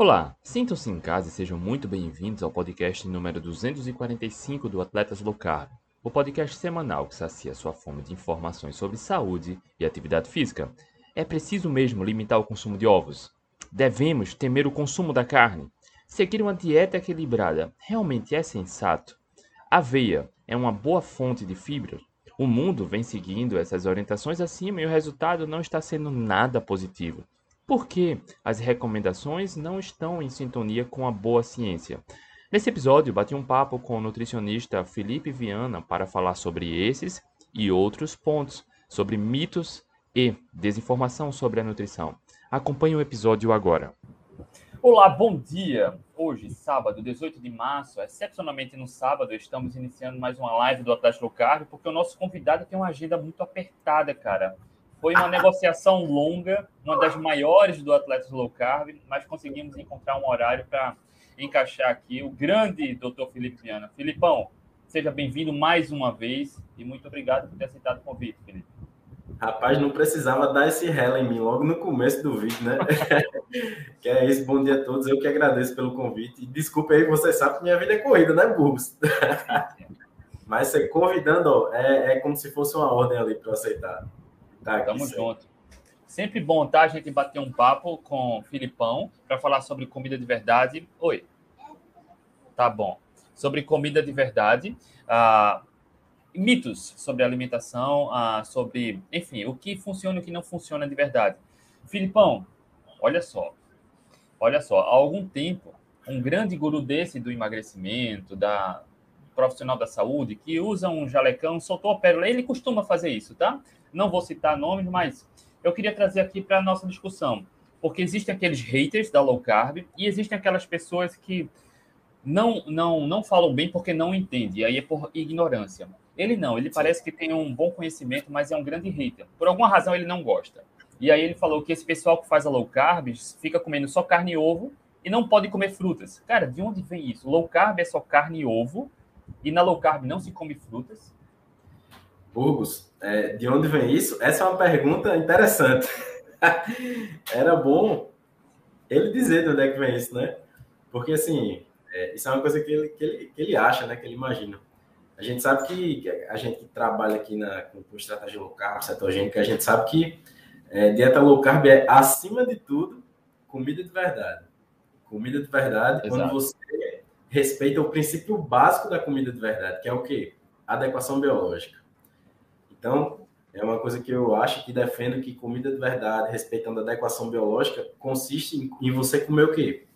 Olá, sintam-se em casa e sejam muito bem-vindos ao podcast número 245 do Atletas Low Carb, o podcast semanal que sacia sua fome de informações sobre saúde e atividade física. É preciso mesmo limitar o consumo de ovos? Devemos temer o consumo da carne? Seguir uma dieta equilibrada realmente é sensato? Aveia é uma boa fonte de fibra? O mundo vem seguindo essas orientações acima e o resultado não está sendo nada positivo. Por que as recomendações não estão em sintonia com a boa ciência? Nesse episódio, bati um papo com o nutricionista Felipe Viana para falar sobre esses e outros pontos, sobre mitos e desinformação sobre a nutrição. Acompanhe o episódio agora. Olá, bom dia! Hoje, sábado, 18 de março, excepcionalmente no sábado, estamos iniciando mais uma live do Atlético Low Carb, porque o nosso convidado tem uma agenda muito apertada, cara. Foi uma negociação longa, uma das maiores do Atlético Low Carb, mas conseguimos encontrar um horário para encaixar aqui o grande doutor Felipe Viana. Filipão, seja bem-vindo mais uma vez e muito obrigado por ter aceitado o convite, Felipe. Rapaz, não precisava dar esse rela em mim logo no começo do vídeo, né? que é isso, bom dia a todos. Eu que agradeço pelo convite. Desculpe aí, você sabe que minha vida é corrida, né, Burgos? Mas você convidando, ó, é, é como se fosse uma ordem ali para aceitar. Tá, Tamo junto. Sempre bom, tá? A gente bater um papo com o Filipão para falar sobre comida de verdade. Oi. Tá bom. Sobre comida de verdade. Ah, mitos sobre alimentação, ah, sobre, enfim, o que funciona e o que não funciona de verdade. Filipão, olha só. Olha só, há algum tempo, um grande guru desse do emagrecimento, da profissional da saúde, que usa um jalecão, soltou a pérola. Ele costuma fazer isso, tá? Não vou citar nomes, mas eu queria trazer aqui para a nossa discussão. Porque existem aqueles haters da low carb e existem aquelas pessoas que não, não, não falam bem porque não entendem, aí é por ignorância. Ele não, ele parece que tem um bom conhecimento, mas é um grande hater. Por alguma razão ele não gosta. E aí ele falou que esse pessoal que faz a low carb fica comendo só carne e ovo e não pode comer frutas. Cara, de onde vem isso? Low carb é só carne e ovo e na low carb não se come frutas? Burgos, é, de onde vem isso? Essa é uma pergunta interessante. Era bom ele dizer de onde é que vem isso, né? Porque, assim, é, isso é uma coisa que ele, que, ele, que ele acha, né? Que ele imagina. A gente sabe que, a gente que trabalha aqui na, com, com estratégia low carb, cetogênica, a gente sabe que é, dieta low carb é, acima de tudo, comida de verdade. Comida de verdade, Exato. quando você respeita o princípio básico da comida de verdade, que é o quê? Adequação biológica. Então, é uma coisa que eu acho que defendo que comida de verdade, respeitando a adequação biológica, consiste em, você comer o quê?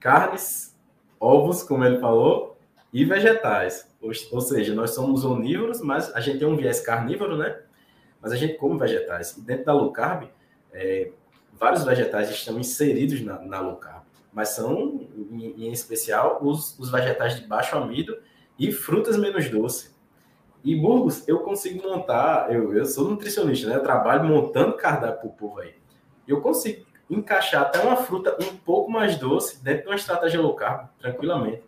Carnes, ovos, como ele falou, e vegetais. Ou, ou, seja, nós somos onívoros, mas a gente tem um viés carnívoro, né? Mas a gente come vegetais. E dentro da low carb, é, vários vegetais estão inseridos na, na low carb, mas são, em, em especial, os, os vegetais de baixo amido e frutas menos doces. E Burgos, eu consigo montar, eu, eu sou nutricionista, né? Eu trabalho montando cardápio pro povo aí. Eu consigo encaixar até uma fruta um pouco mais doce dentro de uma estratégia low carb, tranquilamente.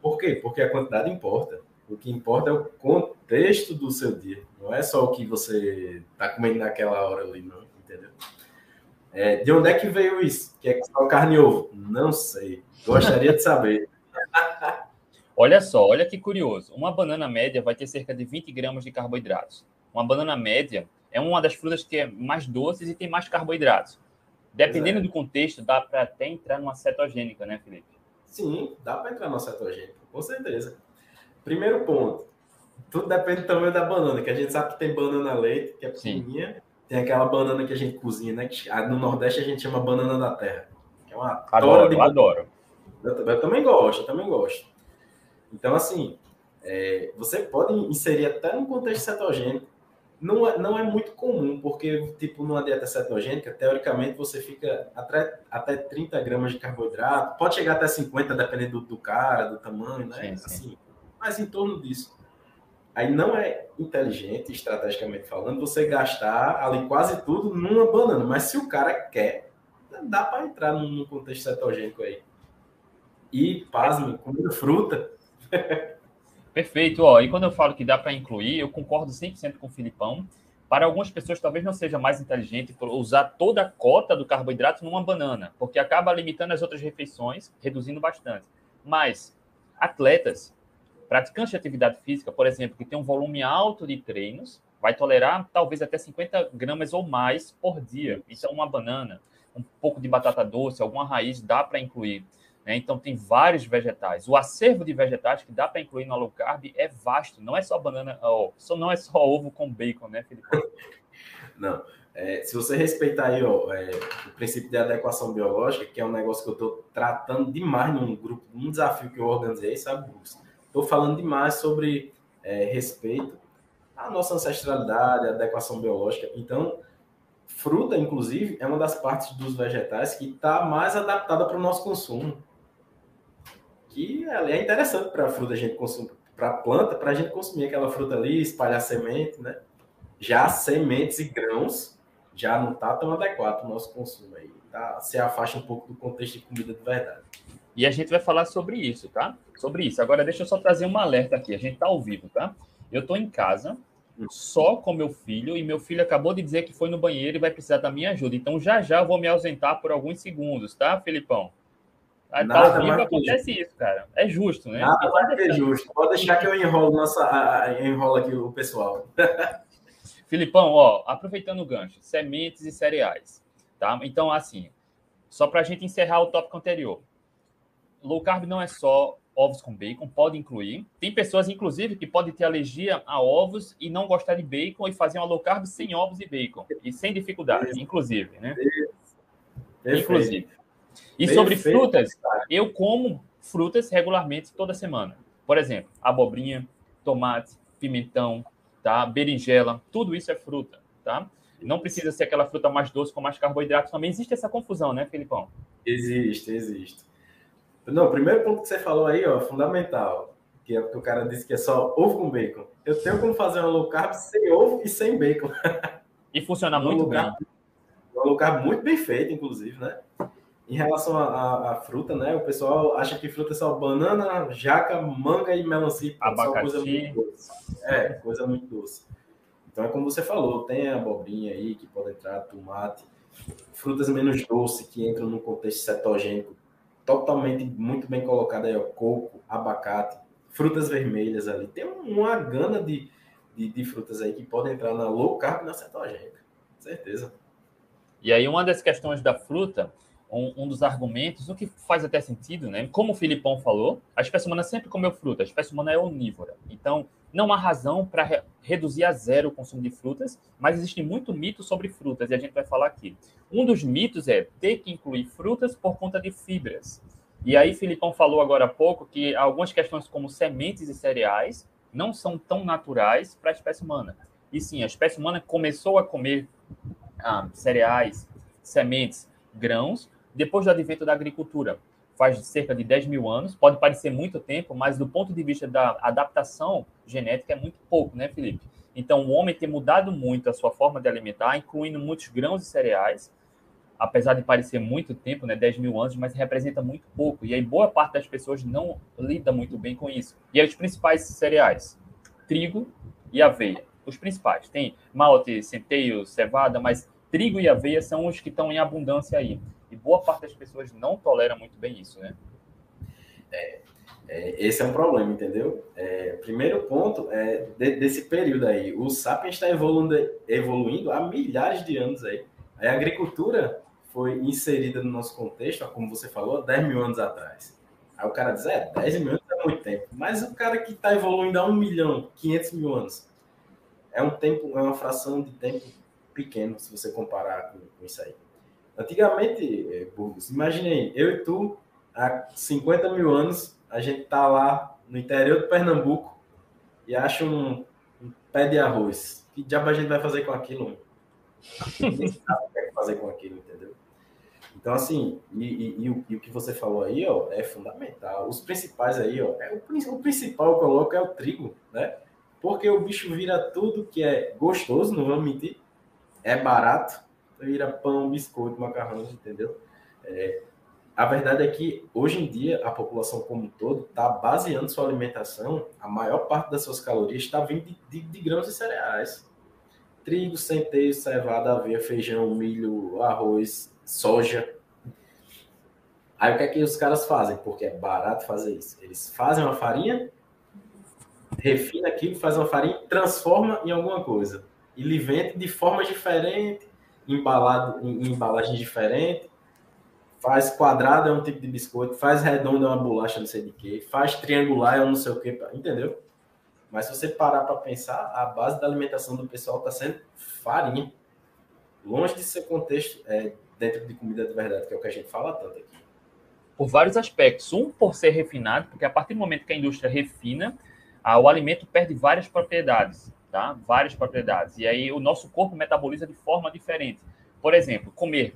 Por quê? Porque a quantidade importa. O que importa é o contexto do seu dia. Não é só o que você está comendo naquela hora ali, não. Entendeu? É, de onde é que veio isso? Que é só carne e ovo? Não sei. Gostaria de saber. Olha só, olha que curioso. Uma banana média vai ter cerca de 20 gramas de carboidratos. Uma banana média é uma das frutas que é mais doces e tem mais carboidratos. Dependendo do contexto, dá para até entrar numa cetogênica, né, Felipe? Sim, dá para entrar numa cetogênica, com certeza. Primeiro ponto, tudo depende do tamanho da banana, que a gente sabe que tem banana leite, que é pequenininha, Sim. tem aquela banana que a gente cozinha, né, que no Nordeste a gente chama banana da terra. Que é uma adoro, de... eu adoro. Eu, eu também gosto, eu também gosto. Então, assim, é, você pode inserir até no contexto cetogênico. Não é, não é muito comum, porque, tipo, numa dieta cetogênica, teoricamente, você fica até, até 30 gramas de carboidrato, pode chegar até 50, dependendo do, do cara, do tamanho, né? Sim, sim. Assim, mas em torno disso. Aí não é inteligente, estrategicamente falando, você gastar ali quase tudo numa banana. Mas se o cara quer, dá para entrar num contexto cetogênico aí. E, pasme, comendo fruta, Perfeito. Ó, e quando eu falo que dá para incluir, eu concordo 100% com o Filipão, Para algumas pessoas, talvez não seja mais inteligente usar toda a cota do carboidrato numa banana, porque acaba limitando as outras refeições, reduzindo bastante. Mas atletas, praticantes de atividade física, por exemplo, que tem um volume alto de treinos, vai tolerar talvez até 50 gramas ou mais por dia. Então, uma banana, um pouco de batata doce, alguma raiz dá para incluir. Né? Então, tem vários vegetais. O acervo de vegetais que dá para incluir no low carb é vasto. Não é só banana, oh, não é só ovo com bacon, né, Felipe? Não. É, se você respeitar aí ó, é, o princípio de adequação biológica, que é um negócio que eu estou tratando demais num grupo, num desafio que eu organizei, sabe, Estou falando demais sobre é, respeito à nossa ancestralidade, adequação biológica. Então, fruta, inclusive, é uma das partes dos vegetais que está mais adaptada para o nosso consumo que é interessante para a fruta a gente consumir, para a planta, para a gente consumir aquela fruta ali, espalhar semente, né? Já sementes e grãos já não está tão adequado o nosso consumo aí. Tá? Se afasta um pouco do contexto de comida de verdade. E a gente vai falar sobre isso, tá? Sobre isso. Agora, deixa eu só trazer um alerta aqui. A gente está ao vivo, tá? Eu estou em casa, só com meu filho, e meu filho acabou de dizer que foi no banheiro e vai precisar da minha ajuda. Então, já já eu vou me ausentar por alguns segundos, tá, Felipão? Nada vivo, acontece isso, cara. É justo, né? Nada mais que justo. Pode deixar que eu enrolo, nossa, enrolo aqui o pessoal. Filipão, ó, aproveitando o gancho, sementes e cereais, tá? Então, assim, só para a gente encerrar o tópico anterior. Low carb não é só ovos com bacon, pode incluir. Tem pessoas, inclusive, que podem ter alergia a ovos e não gostar de bacon e fazer uma low carb sem ovos e bacon. E sem dificuldade, inclusive, né? Inclusive. E Perfeito. sobre frutas, eu como frutas regularmente toda semana. Por exemplo, abobrinha, tomate, pimentão, tá? Berinjela, tudo isso é fruta, tá? Não precisa ser aquela fruta mais doce com mais carboidrato. Também existe essa confusão, né, Felipão? Existe, existe. Não, o primeiro ponto que você falou aí, ó, fundamental, que é que o cara disse que é só ovo com bacon. Eu tenho como fazer uma low carb sem ovo e sem bacon. E funciona muito bem. Uma low carb muito bem feita, inclusive, né? Em relação à fruta, né? O pessoal acha que fruta é só banana, jaca, manga e melancia. Abacaxi. Coisa muito doce. É, coisa muito doce. Então é como você falou, tem a abobrinha aí que pode entrar, tomate, frutas menos doces que entram no contexto cetogênico, totalmente muito bem colocado aí, ó, coco, abacate, frutas vermelhas ali. Tem uma gana de, de, de frutas aí que podem entrar na low carb e na cetogênica. Certeza. E aí uma das questões da fruta um, um, dos argumentos, o que faz até sentido, né? Como o Filipão falou, a espécie humana sempre comeu fruta, a espécie humana é onívora. Então, não há razão para re reduzir a zero o consumo de frutas, mas existe muito mito sobre frutas, e a gente vai falar aqui. Um dos mitos é ter que incluir frutas por conta de fibras. E aí, Filipão falou agora há pouco que algumas questões como sementes e cereais não são tão naturais para a espécie humana. E sim, a espécie humana começou a comer ah, cereais, sementes, grãos, depois do advento da agricultura, faz cerca de 10 mil anos, pode parecer muito tempo, mas do ponto de vista da adaptação genética é muito pouco, né, Felipe? Então, o homem tem mudado muito a sua forma de alimentar, incluindo muitos grãos e cereais, apesar de parecer muito tempo, né, 10 mil anos, mas representa muito pouco. E aí, boa parte das pessoas não lida muito bem com isso. E aí, os principais cereais: trigo e aveia. Os principais. Tem malte, centeio, cevada, mas trigo e aveia são os que estão em abundância aí. E boa parte das pessoas não tolera muito bem isso, né? É, é, esse é um problema, entendeu? É, primeiro ponto é de, desse período aí. O Sapiens está evoluindo, evoluindo há milhares de anos aí. A agricultura foi inserida no nosso contexto, como você falou, 10 mil anos atrás. Aí o cara diz, é, 10 mil anos é muito tempo. Mas o cara que está evoluindo há 1 milhão, 500 mil anos, é um tempo, é uma fração de tempo pequeno, se você comparar com, com isso aí. Antigamente, eh, Burgos, imagine aí, eu e tu, há 50 mil anos, a gente tá lá no interior de Pernambuco e acha um, um pé de arroz. Que diabo a gente vai fazer com aquilo? Ninguém sabe o que é fazer com aquilo, entendeu? Então, assim, e, e, e, o, e, o, que você falou aí, ó, é fundamental. Os principais aí, ó, é o, o principal eu coloco é o trigo, né? Porque o bicho vira tudo que é gostoso, não vamos mentir, é barato, vira pão, biscoito, macarrão, entendeu? É, a verdade é que hoje em dia a população como um todo está baseando sua alimentação, a maior parte das suas calorias está vindo de, de, de grãos e cereais. trigo, centeio, cevada, aveia, feijão, milho, arroz, soja. Aí o que é que os caras fazem? Porque é barato fazer isso. Eles fazem uma farinha, refina aquilo, faz uma farinha, transforma em alguma coisa. E lhe vende de forma diferente, embalado em, em embalagem diferente. Faz quadrado é um tipo de biscoito, faz redondo é uma bolacha não sei de quê, faz triangular é um não sei o quê, entendeu? Mas se você parar para pensar, a base da alimentação do pessoal está sendo farinha. Longe de ser contexto é, dentro de comida de verdade, que é o que a gente fala tanto aqui por vários aspectos. Um, por ser refinado, porque a partir do momento que a indústria refina, ah, o alimento perde várias propriedades, tá? Várias propriedades. E aí o nosso corpo metaboliza de forma diferente. Por exemplo, comer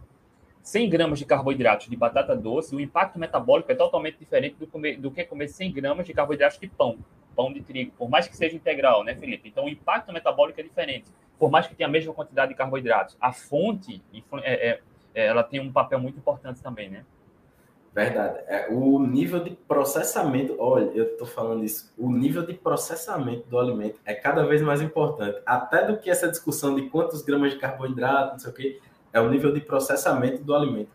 100 gramas de carboidratos de batata doce, o impacto metabólico é totalmente diferente do, comer, do que comer 100 gramas de carboidratos de pão, pão de trigo, por mais que seja integral, né, Felipe? Então, o impacto metabólico é diferente, por mais que tenha a mesma quantidade de carboidratos. A fonte, é, é, é, ela tem um papel muito importante também, né? Verdade. É, o nível de processamento, olha, eu estou falando isso, o nível de processamento do alimento é cada vez mais importante. Até do que essa discussão de quantos gramas de carboidrato, não sei o quê, é o nível de processamento do alimento.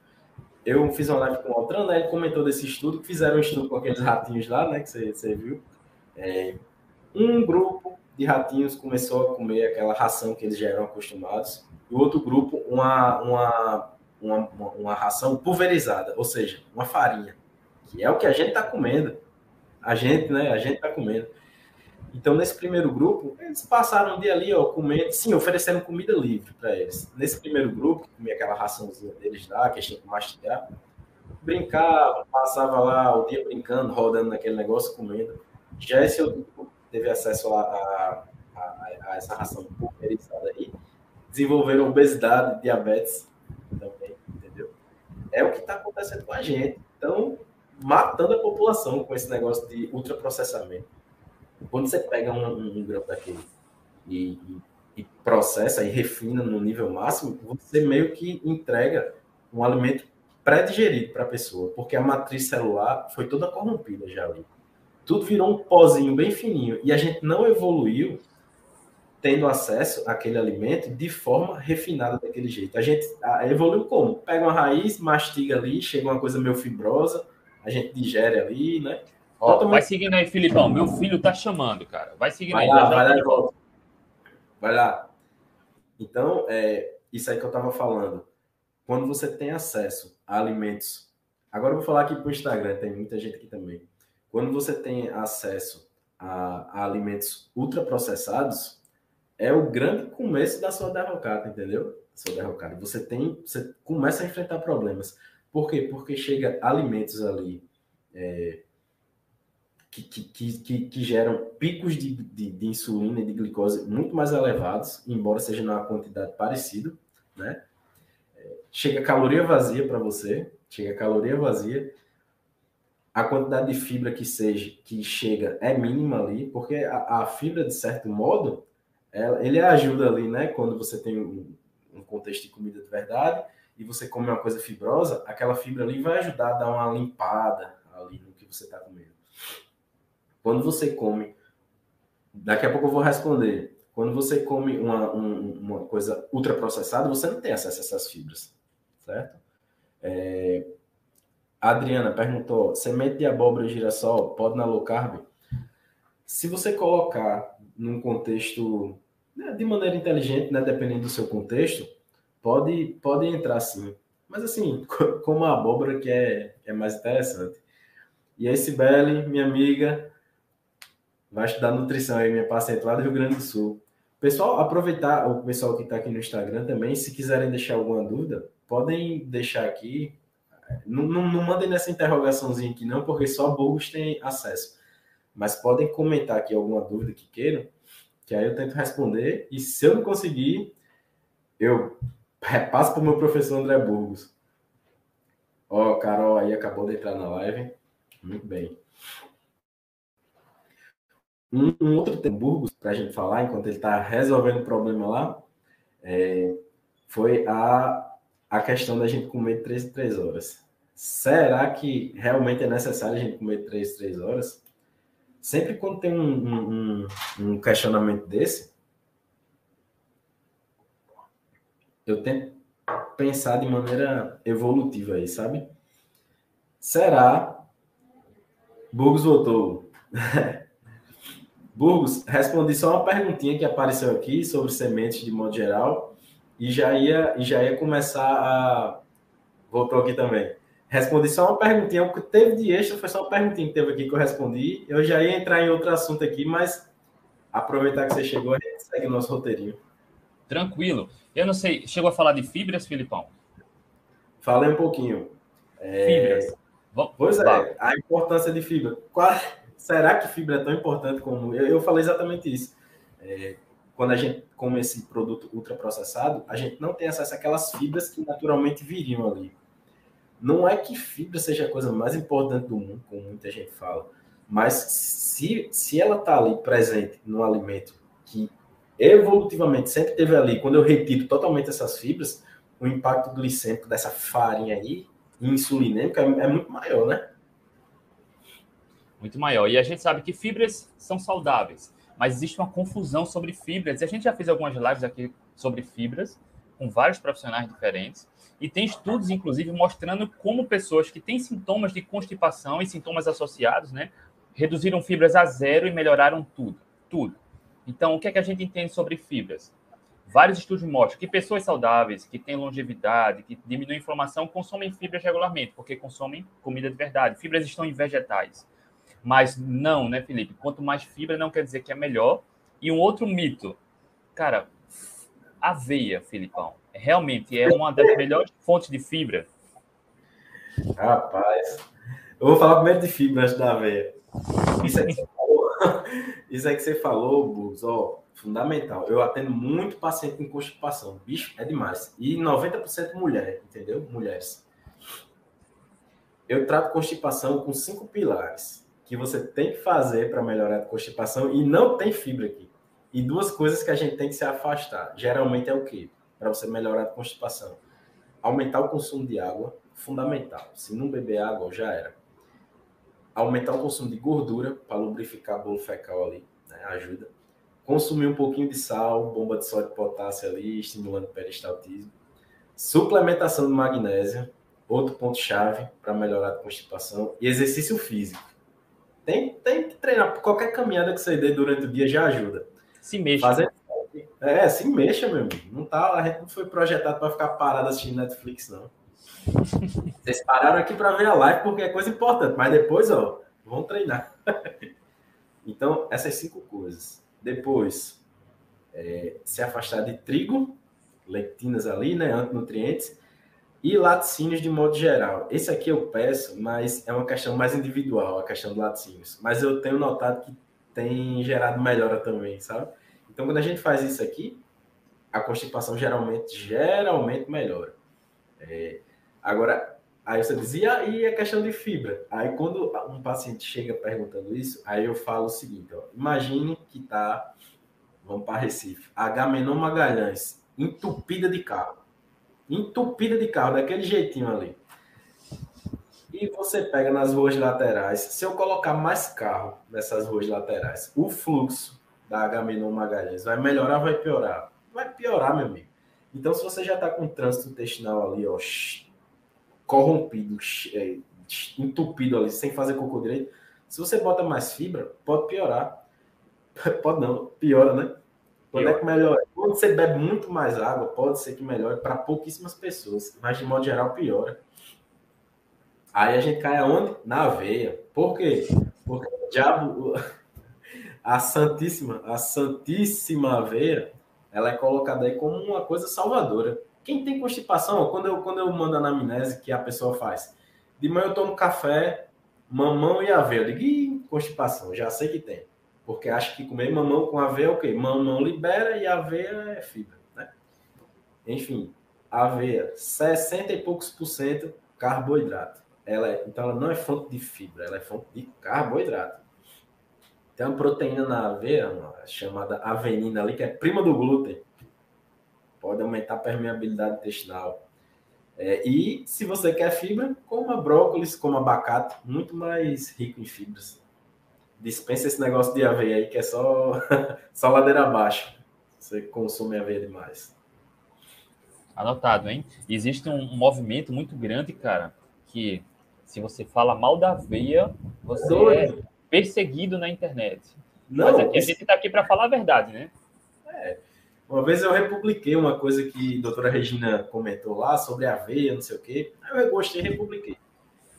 Eu fiz uma live com o Altran, né, ele comentou desse estudo, que fizeram um estudo com aqueles ratinhos lá, né, que você, você viu. É, um grupo de ratinhos começou a comer aquela ração que eles já eram acostumados, e o outro grupo, uma, uma uma, uma, ração pulverizada, ou seja, uma farinha, que é o que a gente está comendo. A gente, né? A gente está comendo. Então, nesse primeiro grupo, eles passaram um dia ali, ó, comendo, sim, oferecendo comida livre para eles. Nesse primeiro grupo, comia aquela raçãozinha deles lá, que a gente que mastigar, brincava, passava lá o dia brincando, rodando naquele negócio, comendo. Já esse outro grupo teve acesso a, a, a, a essa ração pulverizada aí, desenvolveram obesidade, diabetes? É o que está acontecendo com a gente. Então, matando a população com esse negócio de ultraprocessamento. Quando você pega um, um, um grão daquele e, e, e, processa e refina no nível máximo, você meio que entrega um alimento pré-digerido para a pessoa, porque a matriz celular foi toda corrompida já ali. Tudo virou um pozinho bem fininho e a gente não evoluiu tendo acesso àquele alimento de forma refinada daquele jeito. A gente evoluiu como? Pega uma raiz, mastiga ali, chega uma coisa meio fibrosa, a gente digere ali, né? Ó, vai seguindo aí, Filipão. Meu filho tá chamando, cara. Vai seguindo vai aí. Lá, vai lá e volta. Vai lá. Então, é isso aí que eu tava falando. Quando você tem acesso a alimentos. Agora eu vou falar aqui pro Instagram, tem muita gente aqui também. Quando você tem acesso a, a alimentos ultraprocessados, é o grande começo da sua derrocada, entendeu? Sua derrocada. Você tem, você começa a enfrentar problemas. Por quê? Porque chega alimentos ali é, que, que, que, que, geram picos de, de, de, insulina e de glicose muito mais elevados, embora seja numa quantidade parecida, né? É, chega caloria vazia para você, chega caloria vazia, a quantidade de fibra que seja que chega é mínima ali, porque a, a fibra de certo modo ele ajuda ali, né? Quando você tem um, um contexto de comida de verdade e você come uma coisa fibrosa, aquela fibra ali vai ajudar a dar uma limpada ali no que você está comendo. Quando você come, daqui a pouco eu vou responder. Quando você come uma, um, uma coisa ultraprocessada, você não tem acesso a essas fibras, certo? É, a Adriana perguntou: semente de abóbora e girassol pode na low carb? Se você colocar num contexto né, de maneira inteligente, né, dependendo do seu contexto, pode, pode entrar sim. Mas assim, como a abóbora que é, é mais interessante. E aí, Sibeli, minha amiga, vai estudar nutrição aí, minha paciente lá do Rio Grande do Sul. Pessoal, aproveitar o pessoal que está aqui no Instagram também, se quiserem deixar alguma dúvida, podem deixar aqui. Não, não, não mandem nessa interrogaçãozinha aqui, não, porque só burros têm acesso. Mas podem comentar aqui alguma dúvida que queiram, que aí eu tento responder, e se eu não conseguir, eu repasso para o meu professor André Burgos. Ó, oh, Carol aí acabou de entrar na live. Muito bem. Um, um outro tema, Burgos, para a gente falar, enquanto ele está resolvendo o problema lá, é, foi a, a questão da gente comer 3 em 3 horas. Será que realmente é necessário a gente comer 3 em 3 horas? Sempre quando tem um, um, um questionamento desse, eu tento pensar de maneira evolutiva aí, sabe? Será? Burgos voltou. Burgos, respondi só uma perguntinha que apareceu aqui sobre sementes de modo geral e já ia, e já ia começar a. Voltou aqui também. Respondi só uma perguntinha. O que teve de extra foi só uma perguntinha que teve aqui que eu respondi. Eu já ia entrar em outro assunto aqui, mas aproveitar que você chegou, a gente segue o nosso roteirinho. Tranquilo. Eu não sei, chegou a falar de fibras, Filipão? Falei um pouquinho. É... Fibras. Vamos, pois é, a importância de fibra. Qual, será que fibra é tão importante como. Eu, eu falei exatamente isso. É, quando a gente come esse produto ultraprocessado, a gente não tem acesso àquelas fibras que naturalmente viriam ali. Não é que fibra seja a coisa mais importante do mundo, como muita gente fala, mas se, se ela está ali presente no alimento que evolutivamente sempre teve ali, quando eu retiro totalmente essas fibras, o impacto glicêmico dessa farinha aí, insulinêmica, é, é muito maior, né? Muito maior. E a gente sabe que fibras são saudáveis mas existe uma confusão sobre fibras. E a gente já fez algumas lives aqui sobre fibras, com vários profissionais diferentes, e tem estudos, inclusive, mostrando como pessoas que têm sintomas de constipação e sintomas associados, né, reduziram fibras a zero e melhoraram tudo, tudo. Então, o que é que a gente entende sobre fibras? Vários estudos mostram que pessoas saudáveis, que têm longevidade, que diminuem a inflamação, consomem fibras regularmente, porque consomem comida de verdade. Fibras estão em vegetais. Mas não, né, Felipe? Quanto mais fibra não quer dizer que é melhor. E um outro mito, cara, aveia, Filipão, realmente é uma das melhores fontes de fibra. Rapaz, eu vou falar primeiro de fibra antes da aveia. Isso aí que você falou, isso aí que você falou, Bus, ó, fundamental. Eu atendo muito paciente com constipação. Bicho, é demais. E 90% mulher, entendeu? Mulheres. Eu trato constipação com cinco pilares que você tem que fazer para melhorar a constipação e não tem fibra aqui. E duas coisas que a gente tem que se afastar. Geralmente é o quê? Para você melhorar a constipação. Aumentar o consumo de água, fundamental. Se não beber água, já era. Aumentar o consumo de gordura para lubrificar o bolo fecal ali, né? ajuda. Consumir um pouquinho de sal, bomba de sódio e potássio ali, estimulando o peristaltismo. Suplementação de magnésio, outro ponto chave para melhorar a constipação. E exercício físico tem, tem que treinar. Qualquer caminhada que você dê durante o dia já ajuda. Se mexa. Fazer... É, se mexa, meu amigo. Não tá, a gente não foi projetado para ficar parado assistindo Netflix, não. Vocês pararam aqui para ver a live porque é coisa importante, mas depois, ó, vão treinar. então, essas cinco coisas. Depois, é, se afastar de trigo, lectinas ali, né, antinutrientes e laticínios de modo geral. Esse aqui eu peço, mas é uma questão mais individual, a questão do laticínios. Mas eu tenho notado que tem gerado melhora também, sabe? Então, quando a gente faz isso aqui, a constipação geralmente, geralmente melhora. É, agora, aí você dizia, e a questão de fibra? Aí, quando um paciente chega perguntando isso, aí eu falo o seguinte, ó, imagine que tá, vamos para Recife, a Gamenon Magalhães, entupida de carro entupida de carro, daquele jeitinho ali. E você pega nas ruas laterais, se eu colocar mais carro nessas ruas laterais, o fluxo da Agamenon Magalhães vai melhorar ou vai piorar? Vai piorar, meu amigo. Então, se você já está com o trânsito intestinal ali, ó, corrompido, é, entupido ali, sem fazer cocô direito, se você bota mais fibra, pode piorar. Pode não, piora, né? Quando é que melhora? Quando você bebe muito mais água, pode ser que melhore para pouquíssimas pessoas, mas de modo geral piora. Aí a gente cai aonde? Na aveia. Por quê? Porque o diabo, a santíssima, a santíssima aveia, ela é colocada aí como uma coisa salvadora. Quem tem constipação, quando eu, quando eu mando a anamnese que a pessoa faz, de manhã eu tomo café, mamão e aveia. Eu digo, Ih, constipação, já sei que tem. Porque acha que comer mamão com aveia é o quê? Mamão libera e aveia é fibra, né? Enfim, aveia, 60 e poucos por cento carboidrato. Ela é, então ela não é fonte de fibra, ela é fonte de carboidrato. Tem uma proteína na aveia, chamada avenina ali, que é prima do glúten. Pode aumentar a permeabilidade intestinal. É, e se você quer fibra, coma brócolis, coma abacate, muito mais rico em fibras dispensa esse negócio de aveia aí, que é só, só ladeira abaixo. Você consome aveia demais. Anotado, hein? Existe um, movimento muito grande, cara, que se você fala mal da aveia, você Doido. é perseguido na internet. Não, Mas aqui a gente está aqui para falar a verdade, né? É. Uma vez eu republiquei uma coisa que a doutora Regina comentou lá sobre aveia, não sei o quê. Aí eu gostei e republiquei.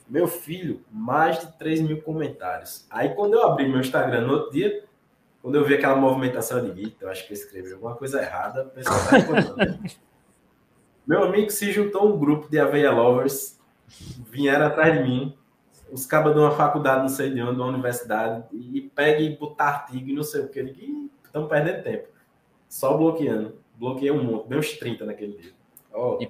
Meu filho, mais de 3 mil comentários. Aí quando eu abri meu Instagram no outro dia, quando eu vi aquela movimentação, eu digo, eu acho que eu escrevi alguma coisa errada, o pessoal tá Meu amigo se juntou um grupo de aveia lovers, vieram atrás de mim, os cabos de uma faculdade, não sei de onde, de uma universidade, e pega e botar artigo e não sei o que. Estão perdendo tempo. Só bloqueando. Bloqueei um monte, deu uns 30 naquele dia. Oh, e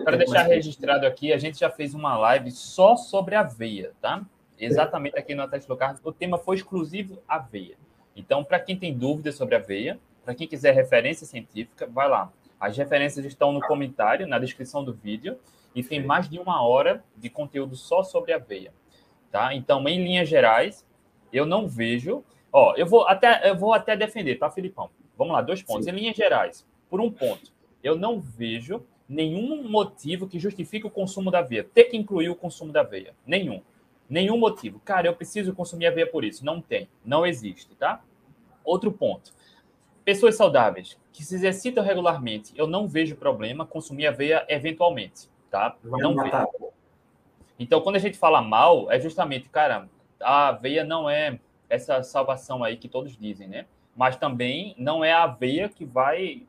para deixar registrado aqui, a gente já fez uma live só sobre aveia, tá? Exatamente aqui no Atlético Local. O tema foi exclusivo aveia. Então, para quem tem dúvidas sobre aveia, para quem quiser referência científica, vai lá. As referências estão no comentário, na descrição do vídeo, e tem mais de uma hora de conteúdo só sobre aveia. Tá? Então, em linhas gerais, eu não vejo. Ó, eu vou até, eu vou até defender, tá, Filipão? Vamos lá, dois pontos. Sim. Em linhas gerais, por um ponto, eu não vejo nenhum motivo que justifique o consumo da aveia. Ter que incluir o consumo da aveia. Nenhum. Nenhum motivo. Cara, eu preciso consumir aveia por isso. Não tem. Não existe, tá? Outro ponto. Pessoas saudáveis que se exercitam regularmente, eu não vejo problema consumir aveia eventualmente, tá? Não vejo. Então, quando a gente fala mal, é justamente, cara, a aveia não é essa salvação aí que todos dizem, né? Mas também não é a aveia que vai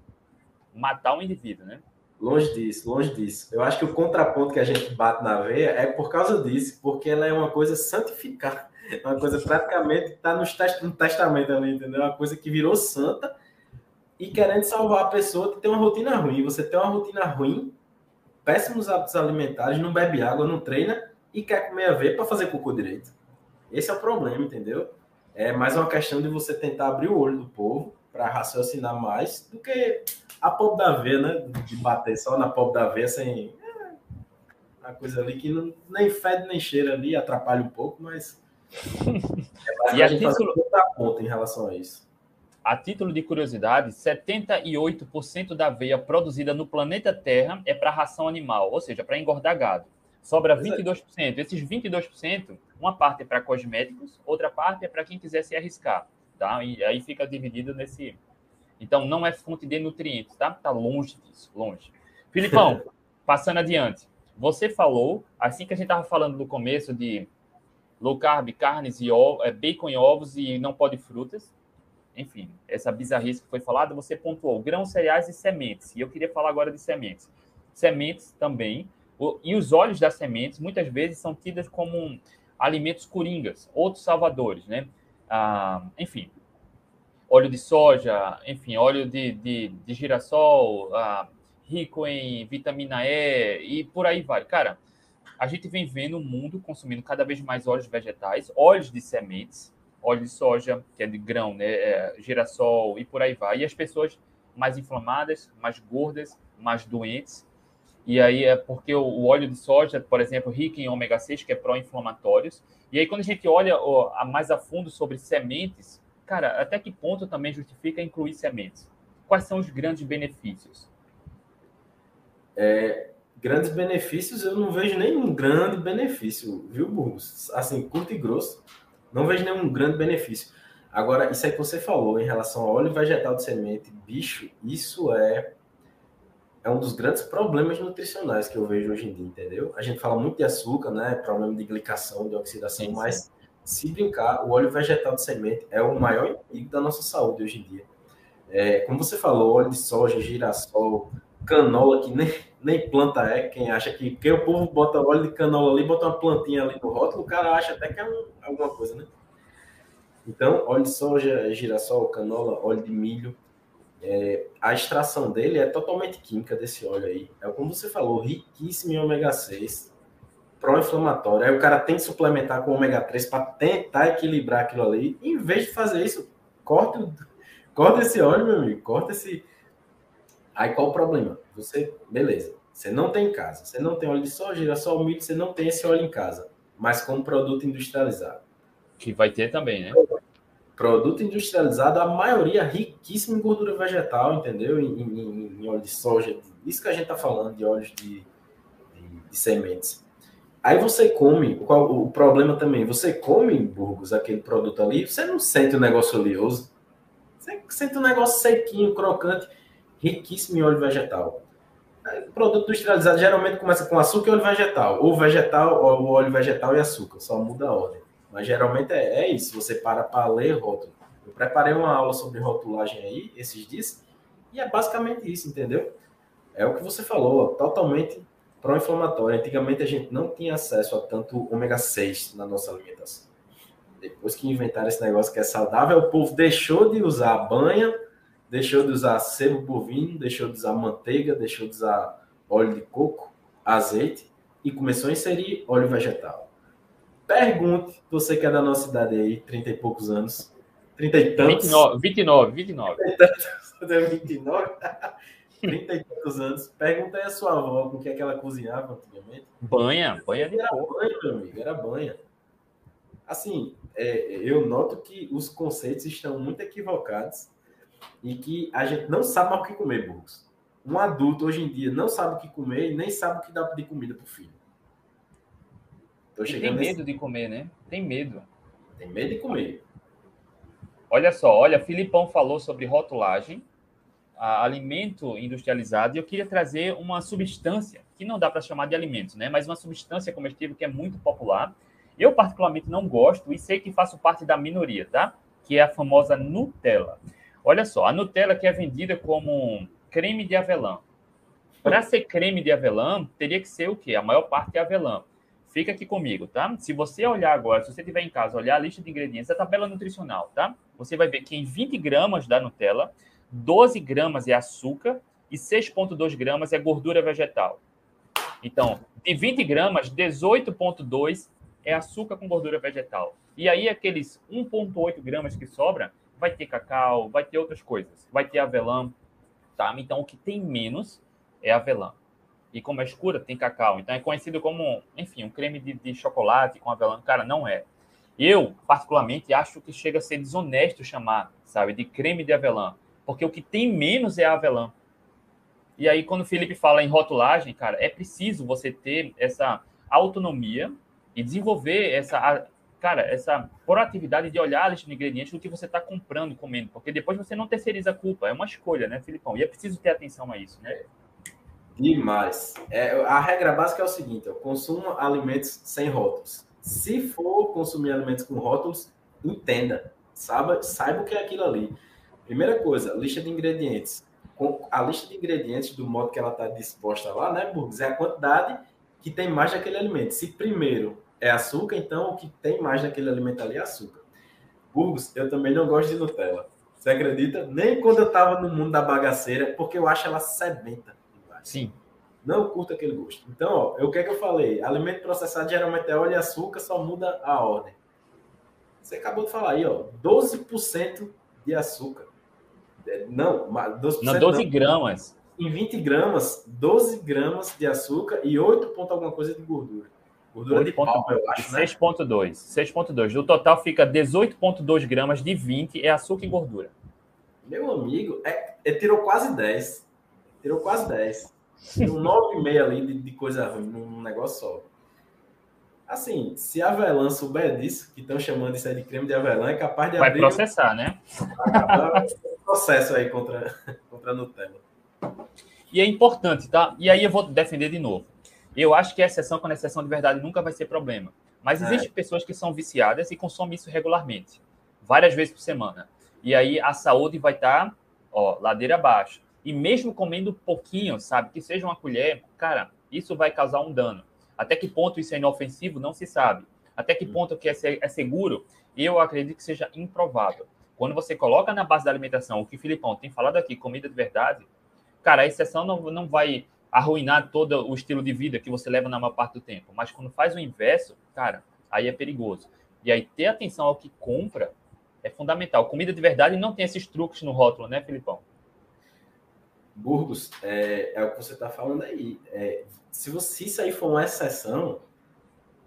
matar um indivíduo, né? Longe disso, longe disso. Eu acho que o contraponto que a gente bate na aveia é por causa disso, porque ela é uma coisa santificada, uma coisa praticamente que está no testamento ali, entendeu? Uma coisa que virou santa e querendo salvar a pessoa que tem uma rotina ruim. Você tem uma rotina ruim, péssimos hábitos alimentares, não bebe água, não treina e quer comer aveia para fazer cocô direito. Esse é o problema, entendeu? É mais uma questão de você tentar abrir o olho do povo para raciocinar mais do que a pobre da veia, né? De bater só na pobre da veia sem. É, uma coisa ali que não, nem fede nem cheira ali, atrapalha um pouco, mas. É e a, gente título... fazer em relação a isso. A título de curiosidade, 78% da aveia produzida no planeta Terra é para ração animal, ou seja, para engordar gado. Sobra 22%. É. Esses 22%, uma parte é para cosméticos, outra parte é para quem quiser se arriscar. Tá? E aí fica dividido nesse, então, não é fonte de nutrientes, tá? Tá longe disso, longe. Filipão, passando adiante. Você falou, assim que a gente estava falando no começo de low carb, carnes e ovos, é, bacon e ovos e não pode frutas. Enfim, essa bizarrice que foi falada, você pontuou grãos, cereais e sementes. E eu queria falar agora de sementes. Sementes também. E os óleos das sementes, muitas vezes, são tidas como alimentos coringas, outros salvadores, né? Ah, enfim, óleo de soja, enfim, óleo de, de, de girassol, ah, rico em vitamina E e por aí vai. Cara, a gente vem vendo o mundo consumindo cada vez mais óleos vegetais, óleos de sementes, óleo de soja, que é de grão, né, é, girassol e por aí vai. E as pessoas mais inflamadas, mais gordas, mais doentes. E aí é porque o, o óleo de soja, por exemplo, rico em ômega 6, que é pró-inflamatórios. E aí quando a gente olha ó, mais a fundo sobre sementes, cara, até que ponto também justifica incluir sementes? Quais são os grandes benefícios? É, grandes benefícios, eu não vejo nenhum grande benefício, viu, Burgos? Assim, curto e grosso, não vejo nenhum grande benefício. Agora, isso aí que você falou em relação ao óleo vegetal de semente, bicho, isso é é um dos grandes problemas nutricionais que eu vejo hoje em dia, entendeu? A gente fala muito de açúcar, né? Problema de glicação, de oxidação, sim, mas sim se brincar, o óleo vegetal de semente é o maior inimigo da nossa saúde hoje em dia. É, como você falou, óleo de soja, girassol, canola, que nem, nem planta é, quem acha que. Porque o povo bota óleo de canola ali, bota uma plantinha ali no rótulo, o cara acha até que é um, alguma coisa, né? Então, óleo de soja, girassol, canola, óleo de milho, é, a extração dele é totalmente química desse óleo aí. É como você falou, riquíssimo em ômega 6 pró-inflamatório. Aí o cara tem que suplementar com ômega 3 para tentar equilibrar aquilo ali. Em vez de fazer isso, corta, corta esse óleo, meu amigo, corta esse. Aí qual o problema? Você, beleza, você não tem em casa, você não tem óleo de soja, girassol, milho, você não tem esse óleo em casa, mas como produto industrializado. Que vai ter também, né? produto industrializado, a maioria riquíssima em gordura vegetal, entendeu? Em, em, em óleo de soja. Isso que a gente está falando de óleos de, de, de, sementes. Aí você come, qual, o problema também, você come em Burgos aquele produto ali, você não sente o negócio oleoso, você sente um negócio sequinho, crocante, riquíssimo em óleo vegetal. O produto industrializado geralmente começa com açúcar e óleo vegetal, ou vegetal, ou óleo vegetal e açúcar, só muda a ordem. Mas geralmente é, é isso, você para para ler rótulo. Eu preparei uma aula sobre rotulagem aí, esses dias, e é basicamente isso, entendeu? É o que você falou, ó, totalmente pró-inflamatório. Antigamente a gente não tinha acesso a tanto ômega 6 na nossa alimentação. Depois que inventaram esse negócio que é saudável, o povo deixou de usar banha, deixou de usar sebo bovino, deixou de usar manteiga, deixou de usar óleo de coco, azeite e começou a inserir óleo vegetal. Pergunte, você que é da nossa idade aí, 30 e poucos anos, 30 e tantos. 29, 29, 29. 29? 30 e tantos anos. Pergunta aí a sua avó com o que é que ela cozinhava antigamente. Banha, banha de Era banha, meu amigo, era banha. Assim, é, eu noto que os conceitos estão muito equivocados e que a gente não sabe mais o que comer, Burgos. Um adulto hoje em dia não sabe o que comer e nem sabe o que dá de comida para o filho. tem medo nesse... de comer, né? Tem medo. Tem medo de comer. Olha só, olha, Filipão falou sobre rotulagem, alimento industrializado, e eu queria trazer uma substância, que não dá para chamar de alimento, né? Mas uma substância comestível que é muito popular. Eu, particularmente, não gosto e sei que faço parte da minoria, tá? Que é a famosa Nutella. Olha só, a Nutella que é vendida como creme de avelã. Para ser creme de avelã, teria que ser o quê? A maior parte é avelã. Fica aqui comigo, tá? Se você olhar agora, se você tiver em casa, olhar a lista de ingredientes, a tabela nutricional, tá? Você vai ver que em 20 gramas da Nutella, 12 gramas é açúcar e 6,2 gramas é gordura vegetal. Então, de 20 gramas, 18,2 é açúcar com gordura vegetal. E aí, aqueles 1,8 gramas que sobra, vai ter cacau, vai ter outras coisas, vai ter avelã, tá? Então, o que tem menos é avelã. E como é escura, tem cacau. Então, é conhecido como, enfim, um creme de, de chocolate com avelã. Cara, não é. Eu, particularmente, acho que chega a ser desonesto chamar, sabe, de creme de avelã. Porque o que tem menos é avelã. E aí, quando o Felipe fala em rotulagem, cara, é preciso você ter essa autonomia e desenvolver essa cara, essa proatividade de olhar a lista de ingredientes do que você está comprando, comendo, porque depois você não terceiriza a culpa, é uma escolha, né, Filipão? E é preciso ter atenção a isso, né? Demais. É, a regra básica é o seguinte: eu consumo alimentos sem rótulos. Se for consumir alimentos com rótulos, entenda, saiba, saiba o que é aquilo ali. Primeira coisa, lista de ingredientes. A lista de ingredientes, do modo que ela está disposta lá, né, Burgos, é a quantidade que tem mais daquele alimento. Se primeiro é açúcar, então o que tem mais naquele alimento ali é açúcar. Burgos, eu também não gosto de Nutella. Você acredita? Nem quando eu estava no mundo da bagaceira, porque eu acho ela sebenta. Sim. Não curto aquele gosto. Então, ó, o que é que eu falei? Alimento processado geralmente é óleo e açúcar, só muda a ordem. Você acabou de falar aí, ó, 12% de açúcar. É, não, 12%, não 12 não. gramas. Em 20 gramas, 12 gramas de açúcar e 8 ponto alguma coisa de gordura. Gordura de palma, eu acho, 6,2. Né? 6,2. No total fica 18,2 gramas de 20 é açúcar e gordura. Meu amigo, é, é tirou quase 10. Tirou quase 10. Tirou 9,5 ali de, de coisa ruim num negócio só. Assim, se a avelã souber disso, que estão chamando isso aí de creme de avelã, é capaz de Vai abrir... processar, né? um processo aí contra, contra a Nutella. E é importante, tá? E aí eu vou defender de novo. Eu acho que a exceção com a exceção de verdade nunca vai ser problema. Mas existem é. pessoas que são viciadas e consomem isso regularmente, várias vezes por semana. E aí a saúde vai estar, tá, ó, ladeira abaixo. E mesmo comendo pouquinho, sabe, que seja uma colher, cara, isso vai causar um dano. Até que ponto isso é inofensivo, não se sabe. Até que ponto que é, é seguro, eu acredito que seja improvável. Quando você coloca na base da alimentação o que o Filipão tem falado aqui, comida de verdade, cara, a exceção não, não vai arruinar todo o estilo de vida que você leva na maior parte do tempo. Mas quando faz o inverso, cara, aí é perigoso. E aí ter atenção ao que compra é fundamental. Comida de verdade não tem esses truques no rótulo, né, Filipão? Burgos, é, é o que você está falando aí. É, se, você, se isso aí for uma exceção,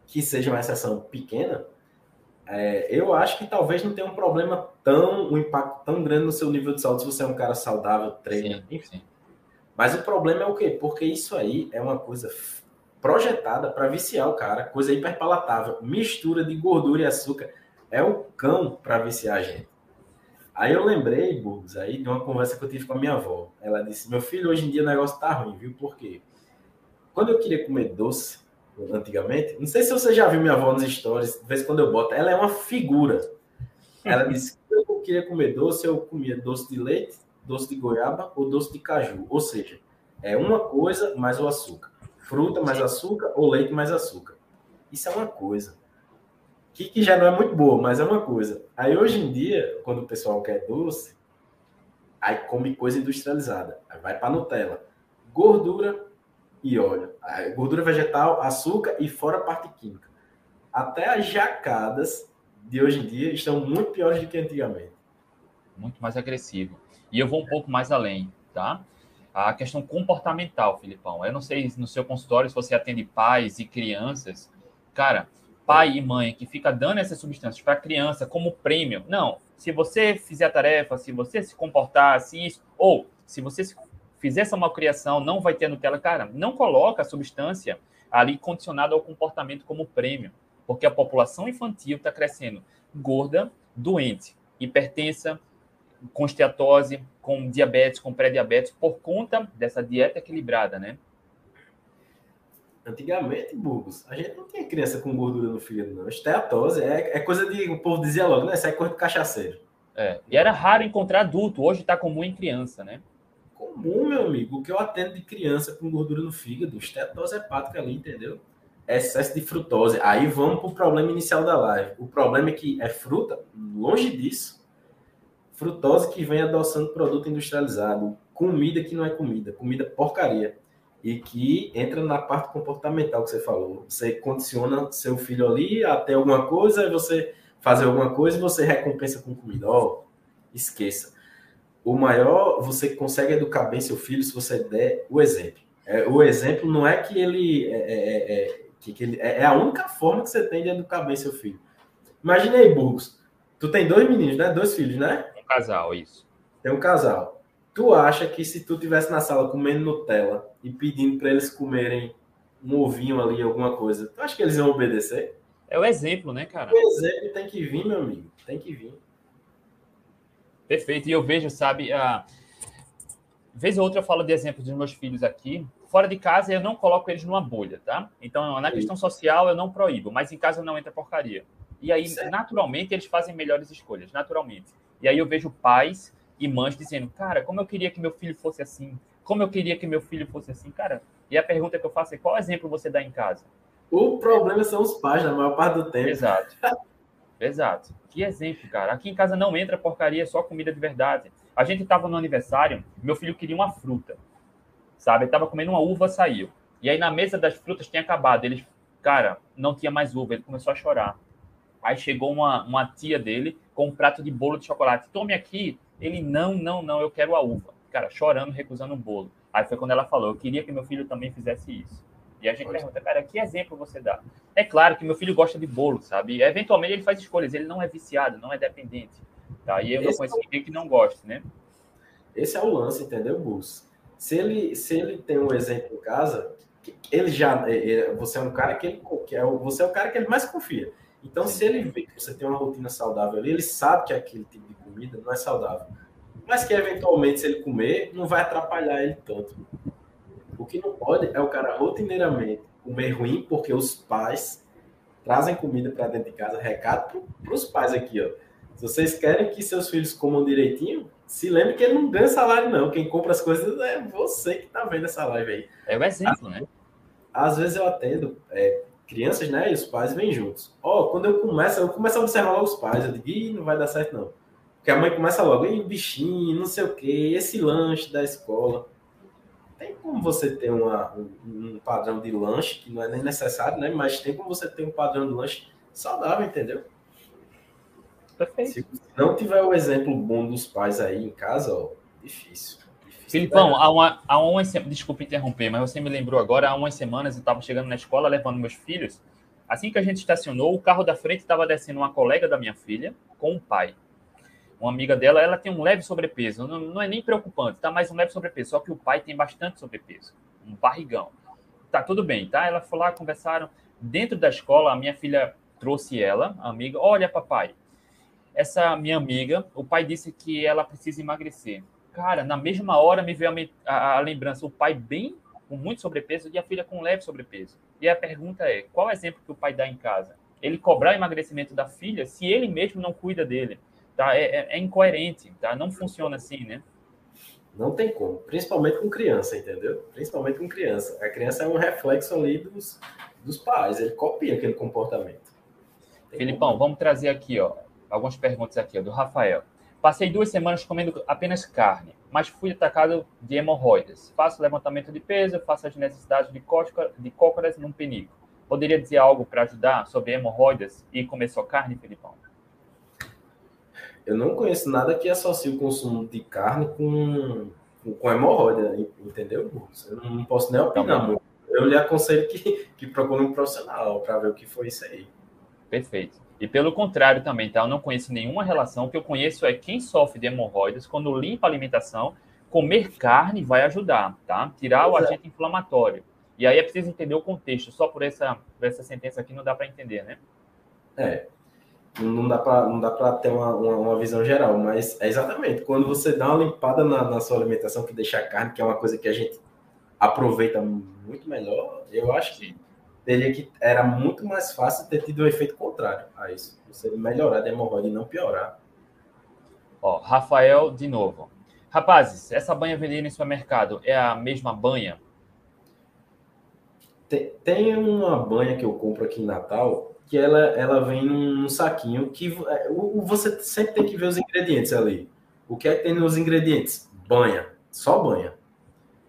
que seja uma exceção pequena, é, eu acho que talvez não tenha um problema tão, um impacto tão grande no seu nível de saúde se você é um cara saudável, treina, sim, enfim. Sim. Mas o problema é o quê? Porque isso aí é uma coisa projetada para viciar o cara, coisa hiperpalatável, mistura de gordura e açúcar. É o cão para viciar a gente. Aí eu lembrei, Burgos, aí de uma conversa que eu tive com a minha avó. Ela disse: Meu filho, hoje em dia o negócio tá ruim, viu? Por quê? Quando eu queria comer doce, antigamente, não sei se você já viu minha avó nos stories, de vez em quando eu boto, ela é uma figura. Ela disse: que eu queria comer doce, eu comia doce de leite, doce de goiaba ou doce de caju. Ou seja, é uma coisa mais o açúcar. Fruta mais açúcar ou leite mais açúcar. Isso é uma coisa que, que já não é muito boa, mas é uma coisa. Aí hoje em dia, quando o pessoal quer doce, aí come coisa industrializada. Aí vai para Nutella. Gordura e óleo. Aí, gordura vegetal, açúcar e fora a parte química. Até as jacadas de hoje em dia estão muito piores do que antigamente. Muito mais agressivo. E eu vou um pouco mais além, tá? A questão comportamental, Filipão. Eu não sei no seu consultório se você atende pais e crianças. Cara, pai e mãe que fica dando essas substâncias para a criança como prêmio. Não, se você fizer a tarefa, se você se comportar assim, ou se você fizer essa malcriação, não vai ter Nutella. Cara, não coloca a substância ali condicionada ao comportamento como prêmio, porque a população infantil está crescendo gorda, doente, hipertensa, com esteatose, com diabetes, com pré-diabetes, por conta dessa dieta equilibrada, né? Antigamente, Burgos, a gente não tinha criança com gordura no fígado, não. Esteatose é, é coisa de. O povo dizia logo, né? Isso é coisa de cachaceiro. É. E era raro encontrar adulto, hoje está comum em criança, né? Comum, meu amigo. O que eu atendo de criança com gordura no fígado, estetose hepática ali, entendeu? Excesso de frutose. Aí vamos para o problema inicial da live. O problema é que é fruta, longe disso. Frutose que vem adoçando produto industrializado. Comida que não é comida, comida porcaria e que entra na parte comportamental que você falou. Você condiciona seu filho ali até alguma coisa, você fazer alguma coisa e você recompensa com comida. Ó, oh, esqueça. O maior, você consegue educar bem seu filho se você der o exemplo. É, o exemplo não é que ele é, é, é, é que, que ele, é, é a única forma que você tem de educar bem seu filho. Imagina aí, Burgos. Tu tem dois meninos, né? Dois filhos, né? Um casal, isso. Tem um casal. Tu acha que se tu tivesse na sala comendo Nutella e pedindo para eles comerem um ovinho ali, alguma coisa, tu acha que eles iam obedecer? É o exemplo, né, cara? O exemplo tem que vir, meu amigo. Tem que vir. Perfeito. E eu vejo, sabe, a vez ou outra eu falo de exemplos dos meus filhos aqui. Fora de casa eu não coloco eles numa bolha, tá? Então, na questão social eu não proíbo, mas em casa não entra porcaria. E aí, certo. naturalmente, eles fazem melhores escolhas, naturalmente. E aí eu vejo pais e mães dizendo, cara, como eu queria que meu filho fosse assim, como eu queria que meu filho fosse assim, cara. E a pergunta que eu faço é, qual exemplo você dá em casa? O problema são os pais, na maior parte do tempo. Exato. Exato. Que exemplo, cara. Aqui em casa não entra porcaria, só comida de verdade. A gente estava no aniversário, meu filho queria uma fruta, sabe? Ele tava comendo uma uva, saiu. E aí na mesa das frutas tinha acabado. Ele, cara, não tinha mais uva. Ele começou a chorar. Aí chegou uma, uma tia dele com um prato de bolo de chocolate. Tome aqui, ele, não, não, não, eu quero a uva. Cara, chorando, recusando o bolo. Aí foi quando ela falou, eu queria que meu filho também fizesse isso. E a gente Pode. pergunta, cara, que exemplo você dá? É claro que meu filho gosta de bolo, sabe? E, eventualmente ele faz escolhas, ele não é viciado, não é dependente. Tá? E eu Esse não conheço é ninguém que não goste, né? Esse é o lance, entendeu, Bus? Se ele, se ele tem um exemplo em casa, ele já. É, é, você é um cara que ele. Que é, você é o cara que ele mais confia. Então, se ele vê que você tem uma rotina saudável ali, ele sabe que aquele tipo de comida não é saudável. Mas que eventualmente, se ele comer, não vai atrapalhar ele tanto. O que não pode é o cara rotineiramente comer ruim, porque os pais trazem comida para dentro de casa. Recado para os pais aqui, ó. Se vocês querem que seus filhos comam direitinho, se lembre que ele não ganha salário, não. Quem compra as coisas é você que está vendo essa live aí. É o exemplo, né? Às vezes eu atendo é, crianças, né? E os pais vêm juntos. Ó, oh, quando eu começo, eu começo a observar os pais. Eu digo, Ih, não vai dar certo, não. Porque a mãe começa logo, Ih, bichinho, não sei o quê, esse lanche da escola. Tem como você ter uma, um, um, padrão de lanche, que não é nem necessário, né? Mas tem como você ter um padrão de lanche saudável, entendeu? Perfeito. Se não tiver o exemplo bom dos pais aí em casa, ó, difícil. Filipão, há, uma, há umas desculpa interromper, mas você me lembrou agora, há umas semanas eu estava chegando na escola levando meus filhos, Assim que a gente estacionou, o carro da frente estava descendo uma colega da minha filha com o pai. Uma amiga dela, ela tem um leve sobrepeso. Não, não é nem preocupante, tá? Mas um leve sobrepeso. Só que o pai tem bastante sobrepeso. Um barrigão. Tá tudo bem, tá? Ela foi lá, conversaram. Dentro da escola, a minha filha trouxe ela, a amiga. Olha, papai, essa minha amiga, o pai disse que ela precisa emagrecer. Cara, na mesma hora me veio a, a, a lembrança, o pai bem com muito sobrepeso e a filha com leve sobrepeso. E a pergunta é: qual é o exemplo que o pai dá em casa? Ele cobrar emagrecimento da filha se ele mesmo não cuida dele. Tá? É, é, é incoerente, tá? Não funciona assim, né? Não tem como, principalmente com criança, entendeu? Principalmente com criança. A criança é um reflexo ali dos, dos pais, ele copia aquele comportamento. Tem Filipão, como. vamos trazer aqui, ó, algumas perguntas aqui, ó, do Rafael. Passei duas semanas comendo apenas carne, mas fui atacado de hemorroidas. Faço levantamento de peso, faço as necessidades de, cócora, de cócoras num penico. Poderia dizer algo para ajudar sobre hemorroidas e comer só carne, Filipão? Eu não conheço nada que associe o consumo de carne com, com hemorroida, entendeu? Eu não posso nem opinar muito. Eu lhe aconselho que, que procure um profissional para ver o que foi isso aí. Perfeito. E pelo contrário também, tá? Eu não conheço nenhuma relação. O que eu conheço é quem sofre de hemorroidas, quando limpa a alimentação, comer carne vai ajudar, tá? Tirar o agente inflamatório. E aí é preciso entender o contexto. Só por essa, por essa sentença aqui não dá para entender, né? É. Não dá para não dá para ter uma, uma, uma, visão geral, mas é exatamente quando você dá uma limpada na, na sua alimentação, que deixa a carne, que é uma coisa que a gente aproveita muito melhor, eu acho que teria que era muito mais fácil ter tido o um efeito contrário a isso. Você melhorar a hemorroida e não piorar. Ó, Rafael, de novo. Rapazes, essa banha vendida no supermercado é a mesma banha? Tem, tem uma banha que eu compro aqui em Natal que ela, ela vem num saquinho que é, você sempre tem que ver os ingredientes ali. O que é que tem nos ingredientes? Banha, só banha.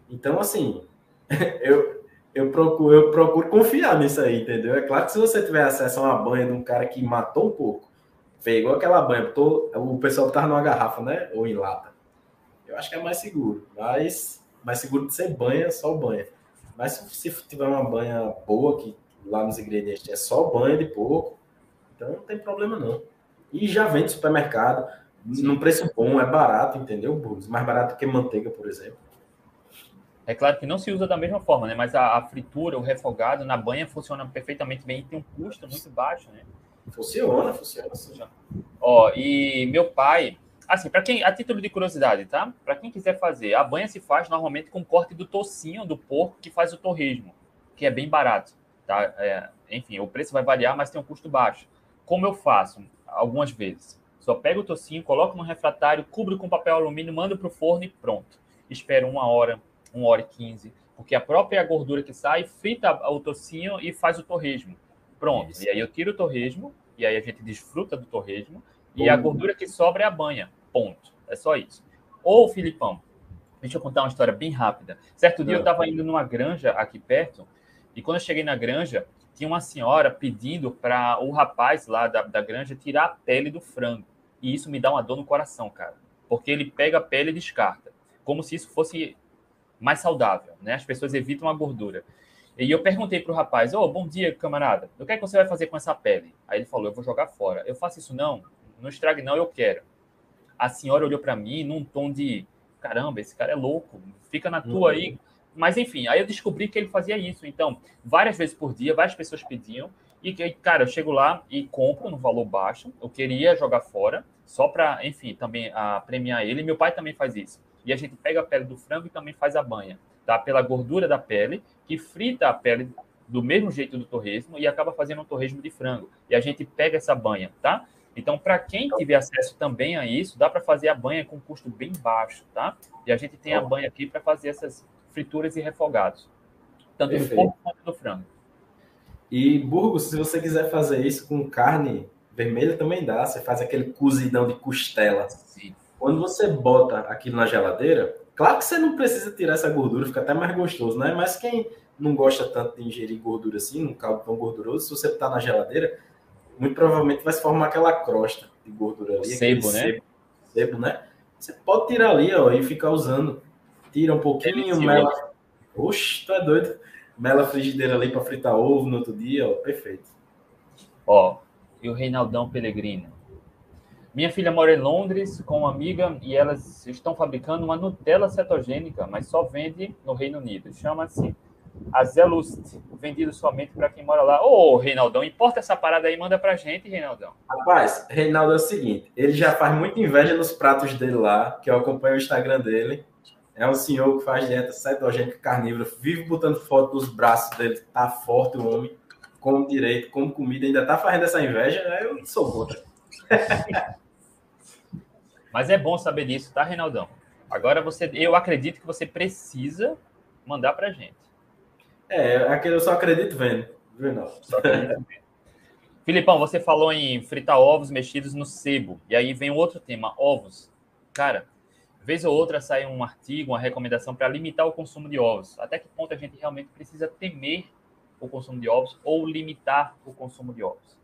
Então, assim, eu, eu procuro, eu procuro confiar nisso aí, entendeu? É claro que se você tiver acesso a uma banha de um cara que matou um pouco, pegou aquela banha, botou, o pessoal tava numa garrafa, né? Ou em lata. Eu acho que é mais seguro. Mas mais seguro de ser banha, só banha. Mas se, se tiver uma banha boa, que lá nos ingredientes é só banha de porco, então não tem problema não. E já vende supermercado, num preço bom, é barato, entendeu, Burgos? Mais barato que manteiga, por exemplo. É claro que não se usa da mesma forma, né? Mas a, a fritura, o refogado na banha funciona perfeitamente bem e tem um custo muito baixo, né? Funciona, funciona. funciona. Ó, e meu pai, assim, para quem, a título de curiosidade, tá? Para quem quiser fazer, a banha se faz normalmente com corte do tocinho do porco que faz o torresmo, que é bem barato, tá? É, enfim, o preço vai variar, mas tem um custo baixo. Como eu faço algumas vezes? Só pego o tocinho, coloco no refratário, cubro com papel alumínio, mando para o forno e pronto. Espero uma hora, 1 hora e 15, porque a própria gordura que sai frita o tocinho e faz o torresmo. Pronto. Isso. E aí eu tiro o torresmo, e aí a gente desfruta do torresmo, Bom. e a gordura que sobra é a banha. Ponto. É só isso. Ou, Filipão, deixa eu contar uma história bem rápida. Certo dia eu estava indo numa granja aqui perto, e quando eu cheguei na granja, tinha uma senhora pedindo para o rapaz lá da, da granja tirar a pele do frango. E isso me dá uma dor no coração, cara. Porque ele pega a pele e descarta. Como se isso fosse mais saudável, né? As pessoas evitam a gordura. E eu perguntei para o rapaz: oh, bom dia, camarada. O que é que você vai fazer com essa pele? Aí ele falou: eu vou jogar fora. Eu faço isso não? Não estrague não, eu quero. A senhora olhou para mim num tom de: caramba, esse cara é louco, fica na tua uhum. aí. Mas enfim, aí eu descobri que ele fazia isso. Então, várias vezes por dia, várias pessoas pediam. E, cara, eu chego lá e compro no valor baixo. Eu queria jogar fora, só para, enfim, também a, premiar ele. Meu pai também faz isso e a gente pega a pele do frango e também faz a banha, tá? Pela gordura da pele, que frita a pele do mesmo jeito do torresmo e acaba fazendo um torresmo de frango. E a gente pega essa banha, tá? Então, para quem tiver acesso também a isso, dá para fazer a banha com custo bem baixo, tá? E a gente tem a banha aqui para fazer essas frituras e refogados, tanto Perfeito. do porco quanto do frango. E Burgos, se você quiser fazer isso com carne vermelha também dá. Você faz aquele cozidão de costela. Sim. Quando você bota aquilo na geladeira, claro que você não precisa tirar essa gordura, fica até mais gostoso, né? Mas quem não gosta tanto de ingerir gordura assim, um caldo tão gorduroso, se você botar na geladeira, muito provavelmente vai se formar aquela crosta de gordura ali. Sebo, né? Sebo, sebo, né? Você pode tirar ali, ó, e ficar usando. Tira um pouquinho, mela. Oxe, tu é doido. Mela frigideira ali para fritar ovo no outro dia, ó, perfeito. Ó, e o Reinaldão Pellegrino. Minha filha mora em Londres com uma amiga e elas estão fabricando uma Nutella cetogênica, mas só vende no Reino Unido. Chama-se Azelust, vendido somente para quem mora lá. Ô, Reinaldão, importa essa parada aí, manda pra gente, Reinaldão. Rapaz, Reinaldo é o seguinte, ele já faz muita inveja nos pratos dele lá, que eu acompanho o Instagram dele. É um senhor que faz dieta cetogênica carnívora, vive botando foto dos braços dele, tá forte o homem, come direito, come comida, ainda tá fazendo essa inveja, eu sou contra. Mas é bom saber disso, tá, Reinaldão? Agora você, eu acredito que você precisa mandar pra gente. É, aquele eu só acredito vendo, viu, não? Só acredito vendo. Filipão, você falou em fritar ovos mexidos no sebo. E aí vem outro tema, ovos. Cara, vez ou outra sai um artigo, uma recomendação para limitar o consumo de ovos. Até que ponto a gente realmente precisa temer o consumo de ovos ou limitar o consumo de ovos?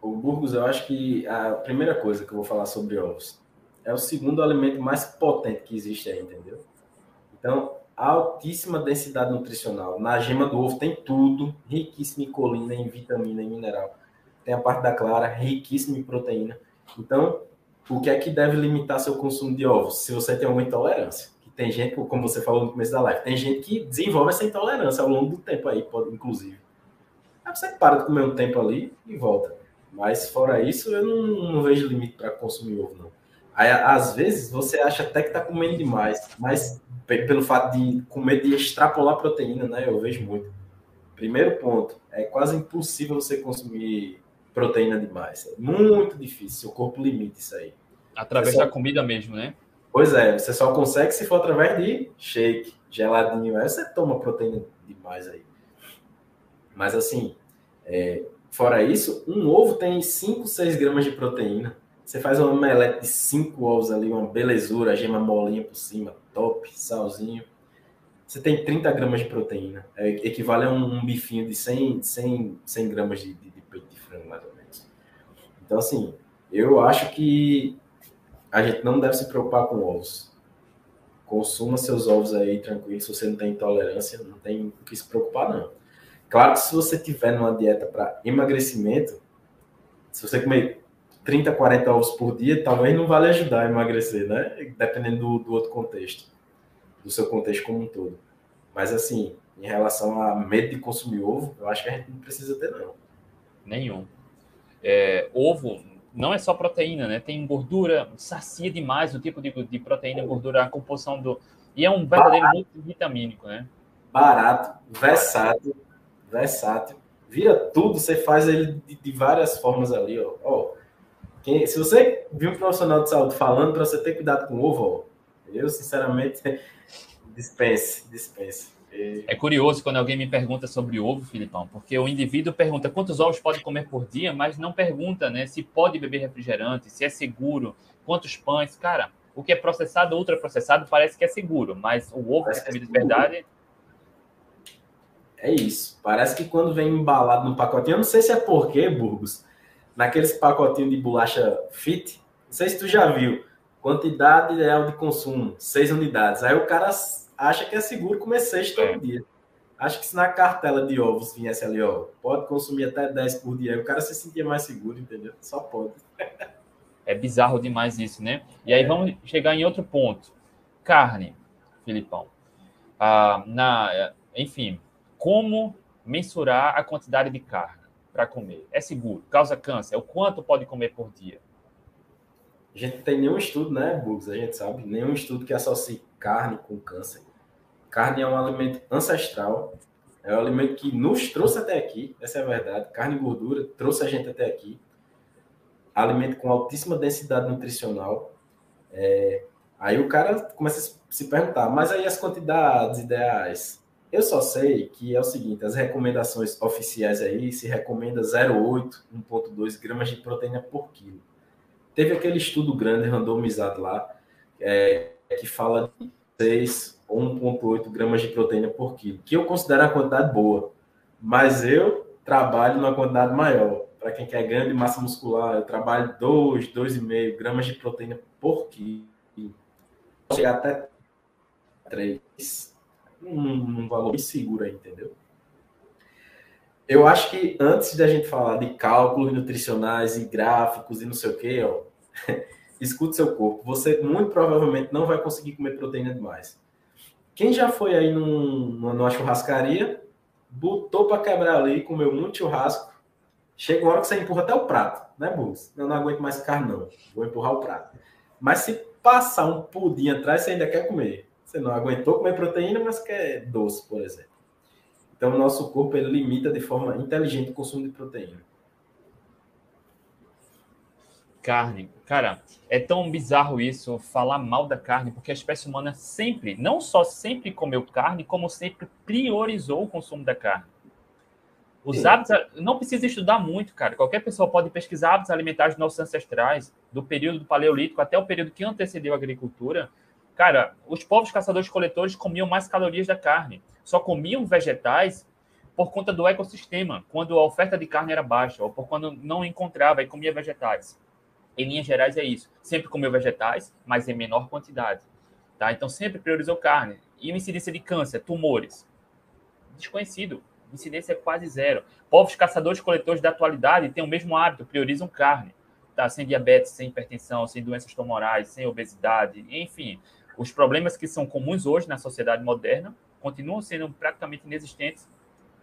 O Burgos, eu acho que a primeira coisa que eu vou falar sobre ovos é o segundo alimento mais potente que existe aí, entendeu? Então, altíssima densidade nutricional. Na gema do ovo tem tudo, riquíssimo em colina, em vitamina, em mineral. Tem a parte da clara, riquíssima em proteína. Então, o que é que deve limitar seu consumo de ovos? Se você tem alguma intolerância. Que tem gente, como você falou no começo da live, tem gente que desenvolve essa intolerância ao longo do tempo aí, pode, inclusive. Aí você para de comer um tempo ali e volta. Mas fora isso, eu não, não vejo limite para consumir ovo, não. Aí, às vezes, você acha até que está comendo demais, mas pelo fato de comer, de extrapolar proteína, né? Eu vejo muito. Primeiro ponto, é quase impossível você consumir proteína demais. É muito difícil, o corpo limita isso aí. Através só... da comida mesmo, né? Pois é, você só consegue se for através de shake, geladinho. Aí você toma proteína demais aí. Mas assim, é, fora isso, um ovo tem 5, 6 gramas de proteína. Você faz uma omelete de 5 ovos ali, uma belezura, gema molinha por cima, top, salzinho. Você tem 30 gramas de proteína. É, equivale a um, um, bifinho de 100, 100, 100 gramas de, de, de peito de frango, mais ou menos. Então, assim, eu acho que a gente não deve se preocupar com ovos. Consuma seus ovos aí tranquilo. Se você não tem intolerância, não tem o que se preocupar, não. Claro que se você tiver numa dieta para emagrecimento, se você comer 30, 40 ovos por dia, talvez não vale ajudar a emagrecer, né? Dependendo do, do outro contexto, do seu contexto como um todo. Mas, assim, em relação a medo de consumir ovo, eu acho que a gente não precisa ter, não. Nenhum. É, ovo não é só proteína, né? Tem gordura, sacia demais o tipo de, de proteína, gordura, a composição do. E é um verdadeiro multivitamínico, né? Barato, versátil, versátil. Vira tudo, você faz ele de, de várias formas ali, ó. ó quem, se você viu um profissional de saúde falando para você ter cuidado com o ovo, eu sinceramente dispense, dispense. É curioso quando alguém me pergunta sobre ovo, Filipão, porque o indivíduo pergunta quantos ovos pode comer por dia, mas não pergunta né, se pode beber refrigerante, se é seguro, quantos pães. Cara, o que é processado ou ultraprocessado parece que é seguro, mas o ovo parece que é comida de verdade. É isso. Parece que quando vem embalado no pacotinho, eu não sei se é porque, Burgos, naqueles pacotinhos de bolacha fit, não sei se tu já viu, quantidade ideal de consumo, seis unidades. Aí o cara acha que é seguro comer seis todo é. dia. Acho que se na cartela de ovos viesse ali, ó, pode consumir até 10 por dia, aí o cara se sentia mais seguro, entendeu? Só pode. é bizarro demais isso, né? E aí é. vamos chegar em outro ponto. Carne, Filipão. Ah, na, enfim, como mensurar a quantidade de carne? Para comer. É seguro, causa câncer. O quanto pode comer por dia? A gente não tem nenhum estudo, né, Bugs? A gente sabe, nenhum estudo que associe carne com câncer. Carne é um alimento ancestral, é um alimento que nos trouxe até aqui, essa é a verdade. Carne e gordura trouxe a gente até aqui. Alimento com altíssima densidade nutricional. É... Aí o cara começa a se perguntar, mas aí as quantidades ideais? Eu só sei que é o seguinte, as recomendações oficiais aí se recomenda 0,8, 1,2 gramas de proteína por quilo. Teve aquele estudo grande randomizado lá, é, que fala de 6 ou 1,8 gramas de proteína por quilo, que eu considero a quantidade boa, mas eu trabalho numa quantidade maior. Para quem quer ganho de massa muscular, eu trabalho 2, 2,5 gramas de proteína por quilo. Chegar até 3 3 num, valor bem seguro aí, entendeu? Eu acho que antes da gente falar de cálculos nutricionais e gráficos e não sei o que, ó, escute seu corpo. Você muito provavelmente não vai conseguir comer proteína demais. Quem já foi aí num, numa churrascaria, botou para quebrar ali, comeu muito churrasco, chega uma hora que você empurra até o prato, né, Bus? Eu não aguento mais carne, não. Vou empurrar o prato. Mas se passar um pudim atrás, você ainda quer comer. Você não aguentou comer proteína, mas quer doce, por exemplo. Então, o nosso corpo ele limita de forma inteligente o consumo de proteína. Carne. Cara, é tão bizarro isso, falar mal da carne, porque a espécie humana sempre, não só sempre comeu carne, como sempre priorizou o consumo da carne. Os Sim. hábitos, não precisa estudar muito, cara. Qualquer pessoa pode pesquisar hábitos alimentares dos nossos ancestrais, do período do Paleolítico até o período que antecedeu a agricultura. Cara, os povos caçadores-coletores comiam mais calorias da carne. Só comiam vegetais por conta do ecossistema, quando a oferta de carne era baixa, ou por quando não encontrava e comia vegetais. Em linhas gerais é isso. Sempre comeu vegetais, mas em menor quantidade. Tá? Então sempre priorizou carne. E incidência de câncer, tumores. Desconhecido incidência é quase zero. Povos caçadores-coletores da atualidade têm o mesmo hábito, priorizam carne, tá? sem diabetes, sem hipertensão, sem doenças tumorais, sem obesidade, enfim. Os problemas que são comuns hoje na sociedade moderna continuam sendo praticamente inexistentes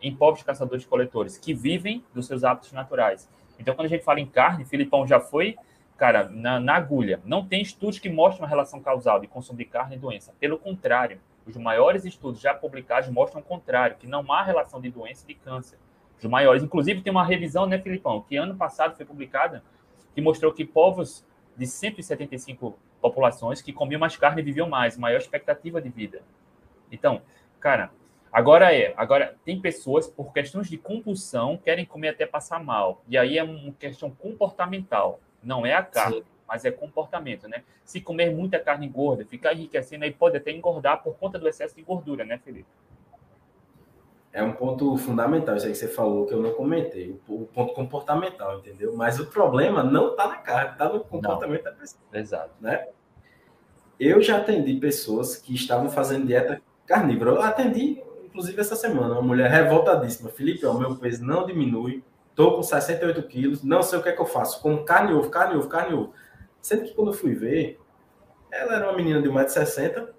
em povos caçadores-coletores, que vivem dos seus hábitos naturais. Então, quando a gente fala em carne, Filipão já foi, cara, na, na agulha. Não tem estudos que mostram uma relação causal de consumo de carne e doença. Pelo contrário, os maiores estudos já publicados mostram o contrário, que não há relação de doença e de câncer. Os maiores, inclusive tem uma revisão, né, Filipão, que ano passado foi publicada, que mostrou que povos de 175 populações que comiam mais carne viviam mais, maior expectativa de vida. Então, cara, agora é, agora tem pessoas por questões de compulsão querem comer até passar mal. E aí é uma questão comportamental, não é a carne. Sim mas é comportamento, né? Se comer muita carne gorda, ficar enriquecendo, aí pode até engordar por conta do excesso de gordura, né, Felipe? É um ponto fundamental, isso aí que você falou, que eu não comentei, o ponto comportamental, entendeu? Mas o problema não está na carne, está no comportamento não. da pessoa. Exato. Né? Eu já atendi pessoas que estavam fazendo dieta carnívora. Eu atendi, inclusive, essa semana, uma mulher revoltadíssima. Felipe, o meu peso não diminui, estou com 68 quilos, não sei o que é que eu faço. Como carne ovo, carne ovo, carne ovo. Sendo que quando eu fui ver, ela era uma menina de 1,60m,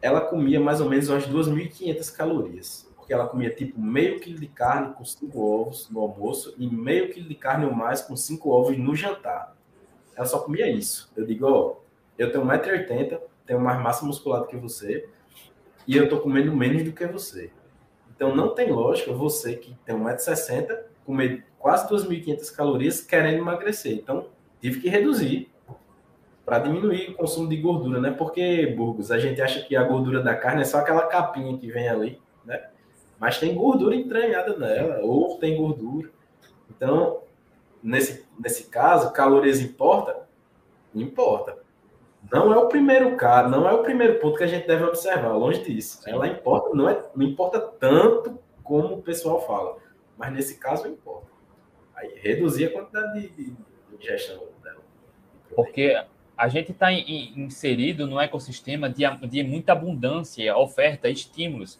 ela comia mais ou menos umas 2.500 calorias. Porque ela comia tipo meio quilo de carne com cinco ovos no almoço e meio quilo de carne ou mais com cinco ovos no jantar. Ela só comia isso. Eu digo, ó, eu tenho 1,80m, tenho mais massa muscular do que você e eu tô comendo menos do que você. Então não tem lógica você que tem 1,60m comer quase 2.500 calorias querendo emagrecer. Então tive que reduzir para diminuir o consumo de gordura, né? Porque, Burgos, a gente acha que a gordura da carne é só aquela capinha que vem ali, né? Mas tem gordura entranhada nela, ou tem gordura. Então, nesse, nesse caso, calorias importa? Importa. Não é o primeiro caso, não é o primeiro ponto que a gente deve observar, longe disso. Ela importa, não, é, não importa tanto como o pessoal fala, mas nesse caso importa. Aí reduzir a quantidade de, de ingestão porque a gente está inserido no ecossistema de, de muita abundância, oferta, estímulos.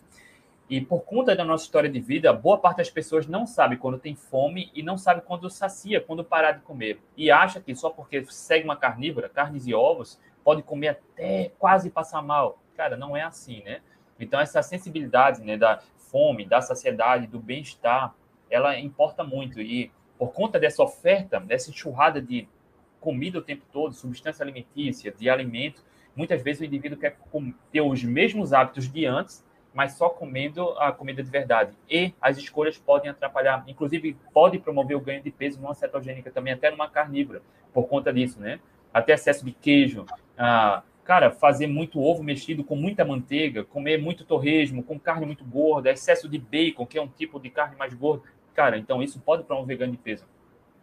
E por conta da nossa história de vida, boa parte das pessoas não sabe quando tem fome e não sabe quando sacia, quando parar de comer. E acha que só porque segue uma carnívora, carnes e ovos, pode comer até quase passar mal. Cara, não é assim, né? Então, essa sensibilidade né, da fome, da saciedade, do bem-estar, ela importa muito. E por conta dessa oferta, dessa enxurrada de comida o tempo todo, substância alimentícia, de alimento, muitas vezes o indivíduo quer ter os mesmos hábitos de antes, mas só comendo a comida de verdade. E as escolhas podem atrapalhar, inclusive pode promover o ganho de peso numa cetogênica também, até numa carnívora, por conta disso, né? Até excesso de queijo, ah, cara, fazer muito ovo mexido com muita manteiga, comer muito torresmo, com carne muito gorda, excesso de bacon, que é um tipo de carne mais gorda, cara, então isso pode promover ganho de peso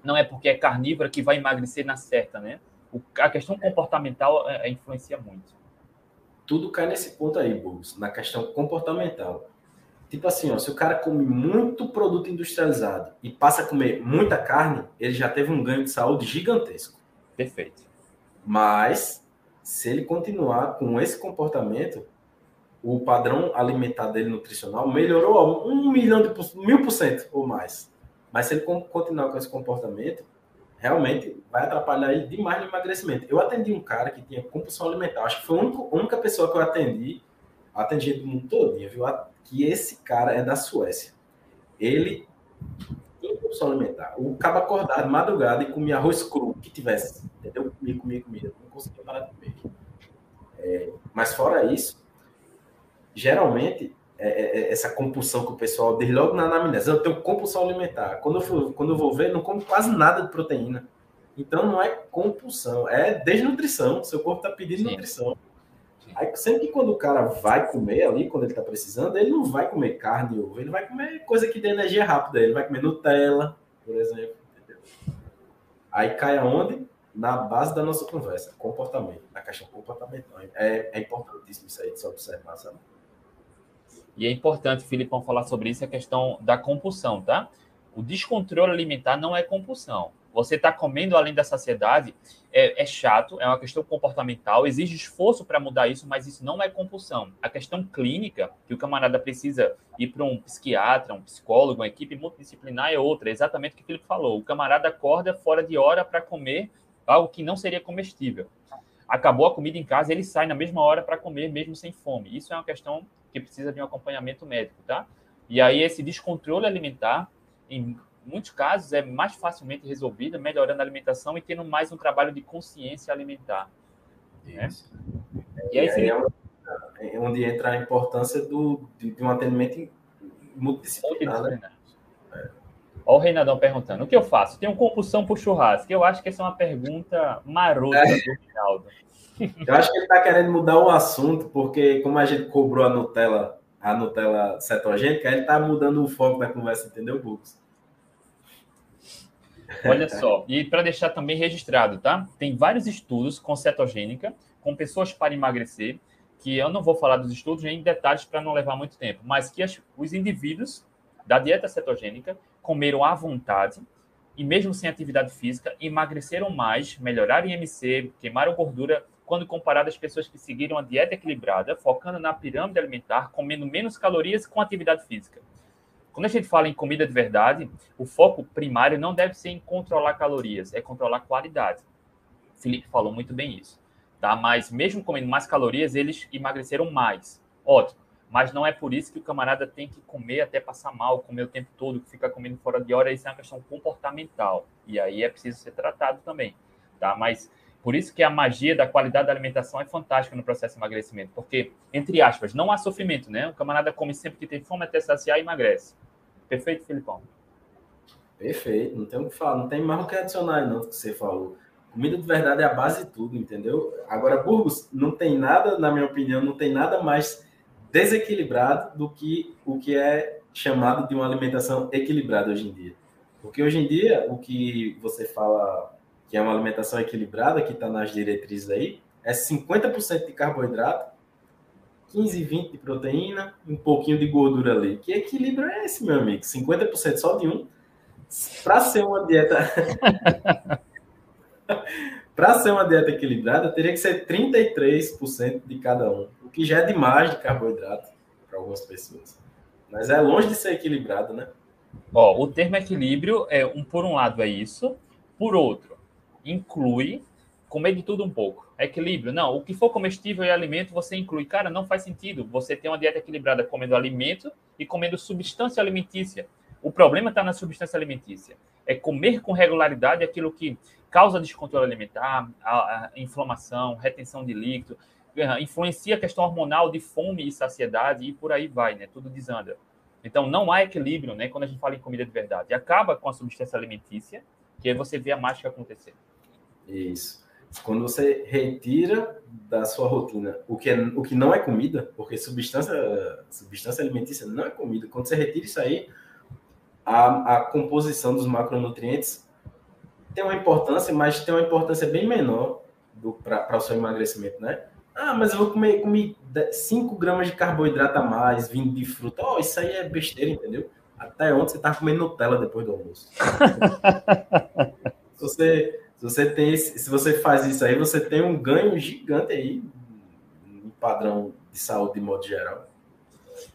não é porque é carnívora que vai emagrecer na certa, né? O, a questão comportamental é, é, influencia muito. Tudo cai nesse ponto aí, Burgos, na questão comportamental. Tipo assim, ó, se o cara come muito produto industrializado e passa a comer muita carne, ele já teve um ganho de saúde gigantesco. Perfeito. Mas, se ele continuar com esse comportamento, o padrão alimentar dele nutricional melhorou um milhão de mil por cento ou mais. Mas se ele continuar com esse comportamento, realmente vai atrapalhar ele demais no emagrecimento. Eu atendi um cara que tinha compulsão alimentar. Acho que foi a única pessoa que eu atendi, atendi do mundo todo, viu? Que esse cara é da Suécia. Ele tinha compulsão alimentar. O cabo acordado madrugada e comia arroz cru que tivesse. Entendeu? Comia, comia, comia. Não conseguia parar de comer. É, mas fora isso, geralmente é, é, é, essa compulsão que o pessoal diz logo na anamnese, eu tenho compulsão alimentar. Quando eu, for, quando eu vou ver, não como quase nada de proteína. Então não é compulsão, é desnutrição. Seu corpo está pedindo Sim. nutrição. Aí, sempre que quando o cara vai comer ali, quando ele está precisando, ele não vai comer carne ou ovo, ele vai comer coisa que dê energia rápida. Ele vai comer Nutella, por exemplo. Entendeu? Aí cai aonde? Na base da nossa conversa, comportamento, na caixa comportamental. É, é importantíssimo isso aí de se observar, sabe? E é importante, Filipão, falar sobre isso, a questão da compulsão, tá? O descontrole alimentar não é compulsão. Você está comendo além da saciedade, é, é, chato, é uma questão comportamental, exige esforço para mudar isso, mas isso não é compulsão. A questão clínica, que o camarada precisa ir para um psiquiatra, um psicólogo, uma equipe multidisciplinar, é outra, é exatamente o que o Felipe falou. O camarada acorda fora de hora para comer algo que não seria comestível. Acabou a comida em casa, ele sai na mesma hora para comer, mesmo sem fome. Isso é uma questão que precisa de um acompanhamento médico, tá? E aí esse descontrole alimentar, em muitos casos, é mais facilmente resolvido, melhorando a alimentação e tendo mais um trabalho de consciência alimentar. Né? E aí, é, é onde entra a importância do, de, de um atendimento multidisciplinar. Né? Olha o Reinadão perguntando: o que eu faço? Tenho compulsão por churrasco? Eu acho que essa é uma pergunta marota é. do Reinaldo. Eu acho que ele está querendo mudar o assunto, porque como a gente cobrou a Nutella, a Nutella cetogênica, ele está mudando o foco da conversa, entendeu, Bux? Olha só, e para deixar também registrado, tá? Tem vários estudos com cetogênica, com pessoas para emagrecer, que eu não vou falar dos estudos em detalhes para não levar muito tempo, mas que as, os indivíduos da dieta cetogênica comeram à vontade e mesmo sem atividade física, emagreceram mais, melhoraram IMC, queimaram gordura quando comparado às pessoas que seguiram a dieta equilibrada, focando na pirâmide alimentar, comendo menos calorias com atividade física. Quando a gente fala em comida de verdade, o foco primário não deve ser em controlar calorias, é controlar qualidade. Felipe falou muito bem isso. Tá? Mas mesmo comendo mais calorias, eles emagreceram mais. Ótimo. Mas não é por isso que o camarada tem que comer até passar mal, comer o tempo todo, ficar comendo fora de hora. Isso é uma questão comportamental. E aí é preciso ser tratado também. Tá? Mas por isso que a magia da qualidade da alimentação é fantástica no processo de emagrecimento, porque, entre aspas, não há sofrimento, né? O camarada come sempre que tem fome até saciar e emagrece. Perfeito, Filipão? Perfeito, não tem o que falar, não tem mais o que adicionar não do que você falou. Comida de verdade é a base de tudo, entendeu? Agora, Burgos, não tem nada, na minha opinião, não tem nada mais desequilibrado do que o que é chamado de uma alimentação equilibrada hoje em dia. Porque hoje em dia, o que você fala que é uma alimentação equilibrada, que está nas diretrizes aí, é 50% de carboidrato, 15, 20 de proteína, um pouquinho de gordura ali. Que equilíbrio é esse, meu amigo? 50% só de um. Para ser uma dieta. Para ser uma dieta equilibrada, teria que ser 33% de cada um, o que já é demais de carboidrato para algumas pessoas. Mas é longe de ser equilibrado, né? Ó, o termo equilíbrio é um por um lado é isso, por outro inclui comer de tudo um pouco. Equilíbrio. Não, o que for comestível e alimento, você inclui. Cara, não faz sentido você ter uma dieta equilibrada comendo alimento e comendo substância alimentícia. O problema está na substância alimentícia. É comer com regularidade aquilo que causa descontrole alimentar, a, a inflamação, retenção de líquido, eh, influencia a questão hormonal de fome e saciedade e por aí vai, né? Tudo desanda. Então, não há equilíbrio, né? Quando a gente fala em comida de verdade. Acaba com a substância alimentícia, que aí você vê a mágica acontecer. Isso. Quando você retira da sua rotina o que, é, o que não é comida, porque substância, substância alimentícia não é comida, quando você retira isso aí, a, a composição dos macronutrientes tem uma importância, mas tem uma importância bem menor para o seu emagrecimento, né? Ah, mas eu vou comer, comer 5 gramas de carboidrato a mais, vindo de fruta. Oh, isso aí é besteira, entendeu? Até ontem você tá comendo Nutella depois do almoço. se você se você tem esse, se você faz isso aí, você tem um ganho gigante aí no padrão de saúde de modo geral.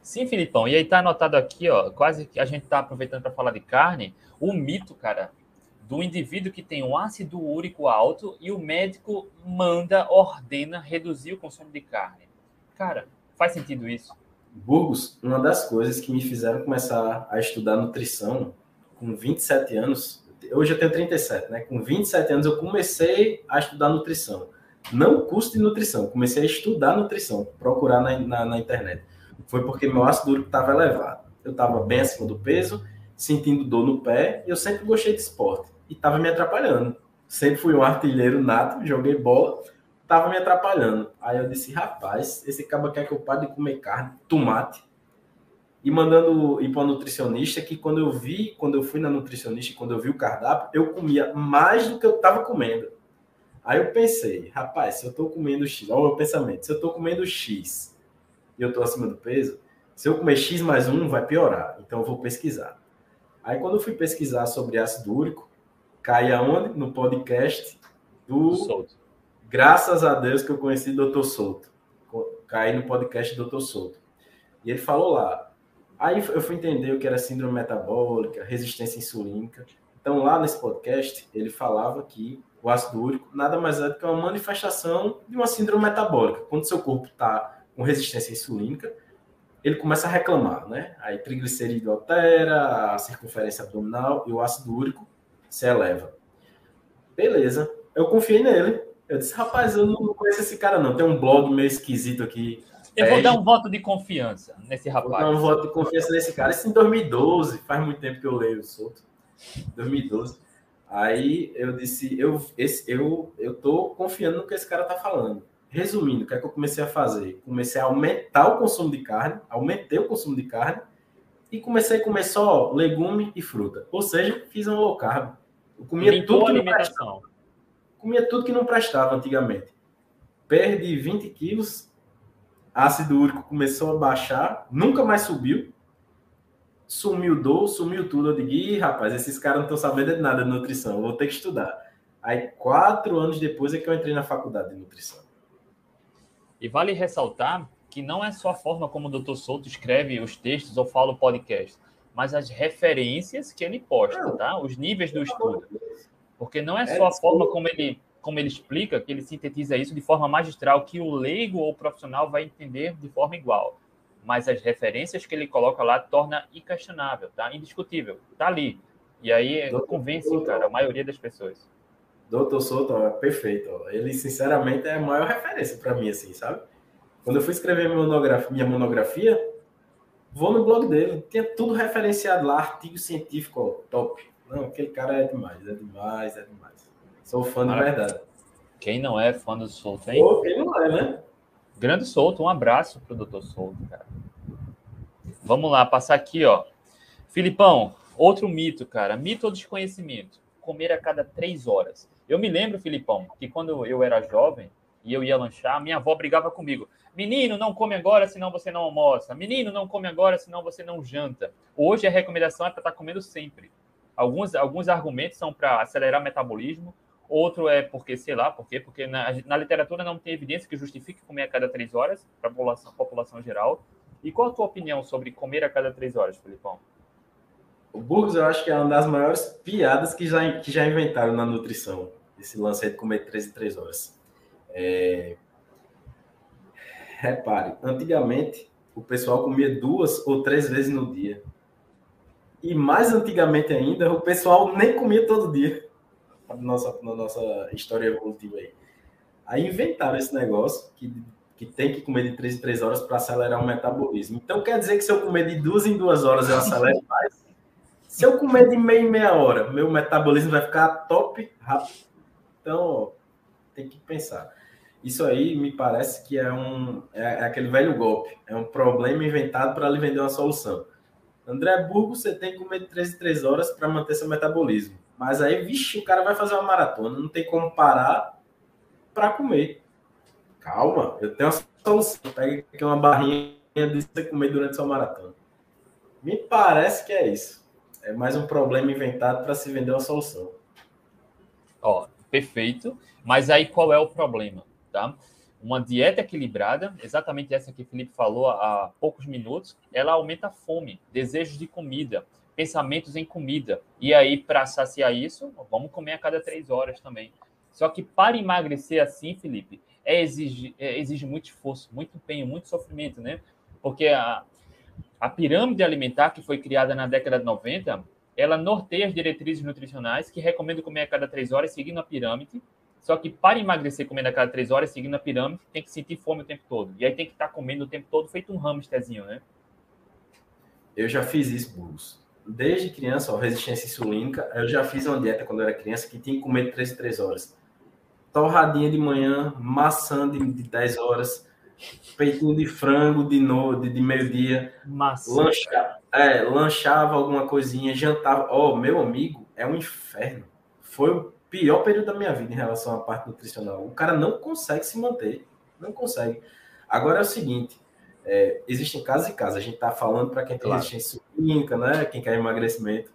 Sim, Filipão. E aí tá anotado aqui, ó, quase que a gente tá aproveitando para falar de carne, o mito, cara, do indivíduo que tem um ácido úrico alto e o médico manda, ordena reduzir o consumo de carne. Cara, faz sentido isso? Burgos, uma das coisas que me fizeram começar a estudar nutrição com 27 anos, hoje eu tenho 37, né? Com 27 anos eu comecei a estudar nutrição. Não curso de nutrição, comecei a estudar nutrição, procurar na, na, na internet. Foi porque meu ácido úrico estava elevado. Eu estava bem acima do peso, sentindo dor no pé, e eu sempre gostei de esporte. E estava me atrapalhando. Sempre fui um artilheiro nato, joguei bola, estava me atrapalhando. Aí eu disse, rapaz, esse cara quer que eu pare de comer carne, tomate, e mandando ir para nutricionista que quando eu vi, quando eu fui na nutricionista, quando eu vi o cardápio, eu comia mais do que eu estava comendo. Aí eu pensei, rapaz, se eu estou comendo X, olha o meu pensamento, se eu estou comendo X e eu estou acima do peso, se eu comer X mais um, vai piorar. Então eu vou pesquisar. Aí quando eu fui pesquisar sobre ácido úrico, caí aonde? No podcast do... Solto. Graças a Deus que eu conheci o Dr. Souto. Caí no podcast do Dr. Souto. E ele falou lá. Aí eu fui entender o que era síndrome metabólica, resistência insulínica. Então lá nesse podcast, ele falava que o ácido úrico nada mais é do que uma manifestação de uma síndrome metabólica. Quando seu corpo está com resistência insulínica, ele começa a reclamar, né? Aí triglicerídeo altera, a circunferência abdominal e o ácido úrico se eleva. Beleza, eu confiei nele. Eu disse, rapaz, eu não conheço esse cara não. Tem um blog meio esquisito aqui. Eu vou dar um voto de confiança nesse rapaz. Vou dar um voto de confiança nesse cara. Isso em 2012, faz muito tempo que eu leio o Souto. 2012. Aí eu disse, eu, esse, eu, eu tô confiando no que esse cara tá falando. Resumindo, o que é que eu comecei a fazer? Comecei a aumentar o consumo de carne, aumentei o consumo de carne e comecei a comer só legume e fruta. Ou seja, fiz um low carb. Eu comia Limpou tudo que não prestava. Comia tudo que não prestava antigamente. Perdi 20 quilos, ácido úrico começou a baixar, nunca mais subiu sumiu dor, sumiu tudo. Eu digo, Ih, rapaz, esses caras não estão sabendo de nada de nutrição, vou ter que estudar. Aí, quatro anos depois é que eu entrei na faculdade de nutrição. E vale ressaltar que não é só a forma como o Dr. Souto escreve os textos ou fala o podcast, mas as referências que ele posta, tá? Os níveis do estudo. Porque não é só a forma como ele, como ele explica, que ele sintetiza isso de forma magistral, que o leigo ou o profissional vai entender de forma igual mas as referências que ele coloca lá torna inquestionável, tá? Indiscutível, tá ali. E aí Doutor convence, Souto, cara, a maioria das pessoas. Doutor Souto, é perfeito. Ele, sinceramente, é a maior referência para mim, assim, sabe? Quando eu fui escrever minha monografia, minha monografia, vou no blog dele, tinha tudo referenciado lá, artigo científico, ó, top. Não, aquele cara é demais, é demais, é demais. Sou fã de verdade. Quem não é fã do Souto, hein? Pô, quem não é, né? Grande Souto, um abraço pro Dr. Souto, cara. Vamos lá, passar aqui, ó. Filipão, outro mito, cara. Mito ou desconhecimento? Comer a cada três horas. Eu me lembro, Filipão, que quando eu era jovem e eu ia lanchar, minha avó brigava comigo. Menino, não come agora, senão você não almoça. Menino, não come agora, senão você não janta. Hoje a recomendação é para estar tá comendo sempre. Alguns, alguns argumentos são para acelerar o metabolismo, Outro é porque, sei lá, por quê? Porque na, na literatura não tem evidência que justifique comer a cada três horas para a população, população geral. E qual a tua opinião sobre comer a cada três horas, Filipão? O Burgos, eu acho que é uma das maiores piadas que já, que já inventaram na nutrição. Esse lance aí de comer três e três horas. É... Repare, antigamente o pessoal comia duas ou três vezes no dia. E mais antigamente ainda, o pessoal nem comia todo dia na nossa, na nossa história evolutiva aí. Aí inventaram esse negócio que, que tem que comer de 3 em 3 horas para acelerar o metabolismo. Então quer dizer que se eu comer de 2 em 2 horas eu acelero mais? Se eu comer de meia em meia hora, meu metabolismo vai ficar top rápido. Então, ó, tem que pensar. Isso aí me parece que é um é, é aquele velho golpe, é um problema inventado para lhe vender uma solução. André Burgo, você tem que comer de 3 em 3 horas para manter seu metabolismo. Mas aí, vixe, o cara vai fazer uma maratona, não tem como parar para comer. Calma, eu tenho uma solução. Pega aqui uma barrinha de você comer durante sua maratona. Me parece que é isso. É mais um problema inventado para se vender uma solução. Ó, perfeito. Mas aí qual é o problema, tá? Uma dieta equilibrada, exatamente essa que o Felipe falou há poucos minutos, ela aumenta a fome, desejos de comida, pensamentos em comida. E aí, para saciar isso, vamos comer a cada três horas também. Só que para emagrecer assim, Felipe, é exige, é, exige muito esforço, muito empenho, muito sofrimento, né? Porque a, a pirâmide alimentar que foi criada na década de 90, ela norteia as diretrizes nutricionais que recomendam comer a cada três horas seguindo a pirâmide só que para emagrecer comendo a cada três horas, seguindo a pirâmide, tem que sentir fome o tempo todo. E aí tem que estar tá comendo o tempo todo, feito um hamsterzinho, né? Eu já fiz isso, Burgos. Desde criança, ó, resistência insulínica, eu já fiz uma dieta quando eu era criança que tinha que comer três três horas. Torradinha de manhã, maçã de, de 10 horas, peitinho de frango de, no, de, de meio-dia. Lancha, é, lanchava alguma coisinha, jantava. Ó, oh, meu amigo, é um inferno. Foi pior período da minha vida em relação à parte nutricional. O cara não consegue se manter, não consegue. Agora é o seguinte, é, existem casos e casos. A gente está falando para quem tem claro. resistência insulínica, né? Quem quer emagrecimento.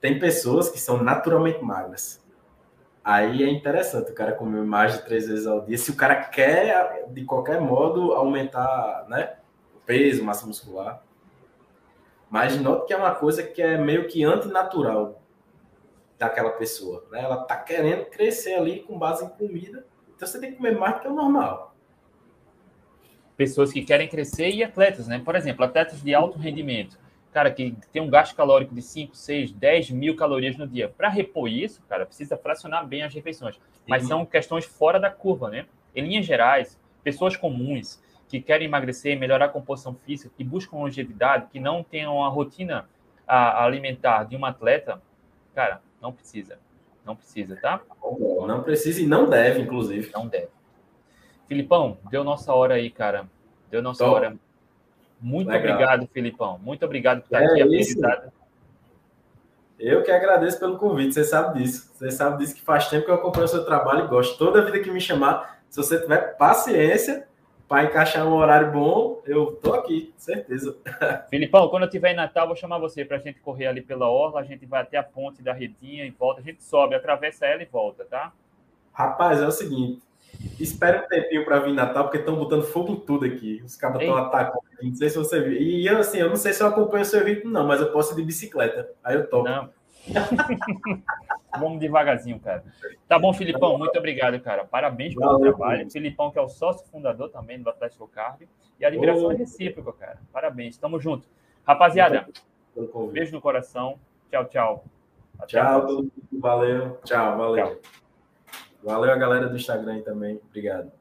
Tem pessoas que são naturalmente magras. Aí é interessante o cara comer mais de três vezes ao dia. Se o cara quer, de qualquer modo, aumentar né, o peso, massa muscular. Mas note que é uma coisa que é meio que antinatural daquela pessoa. Né? Ela está querendo crescer ali com base em comida, então você tem que comer mais do que o normal. Pessoas que querem crescer e atletas, né? Por exemplo, atletas de alto rendimento. Cara, que tem um gasto calórico de 5, 6, 10 mil calorias no dia. Para repor isso, cara, precisa fracionar bem as refeições. Mas Sim. são questões fora da curva, né? Em linhas gerais, pessoas comuns que querem emagrecer, melhorar a composição física, que buscam longevidade, que não tenham a rotina alimentar de um atleta, cara, não precisa. Não precisa, tá? Não precisa e não deve, inclusive. Não deve. Filipão, deu nossa hora aí, cara. Deu nossa Top. hora. Muito Legal. obrigado, Filipão. Muito obrigado por estar é aqui apresentado. Eu que agradeço pelo convite, você sabe disso. Você sabe disso que faz tempo que eu acompanho o seu trabalho e gosto. Toda vida que me chamar, se você tiver paciência, para encaixar um horário bom, eu tô aqui, certeza. Filipão, quando eu estiver em Natal, vou chamar você para a gente correr ali pela orla, a gente vai até a ponte da Redinha e volta, a gente sobe, atravessa ela e volta, tá? Rapaz, é o seguinte, espera um tempinho para vir em Natal, porque estão botando fogo em tudo aqui. Os cabos estão atacando, não sei se você viu. E assim, eu não sei se eu acompanho o seu ritmo, não, mas eu posso ir de bicicleta, aí eu topo. Não. Vamos devagarzinho, cara. Tá bom, Filipão, muito obrigado, cara. Parabéns pelo Valeu, trabalho. Filipão, que é o sócio fundador também do Atlético Cardio. E a liberação é recíproca, cara. Parabéns, tamo junto. Rapaziada, beijo no coração. Tchau, tchau. Até tchau, valeu. Tchau, valeu. Tchau. Valeu a galera do Instagram também. Obrigado.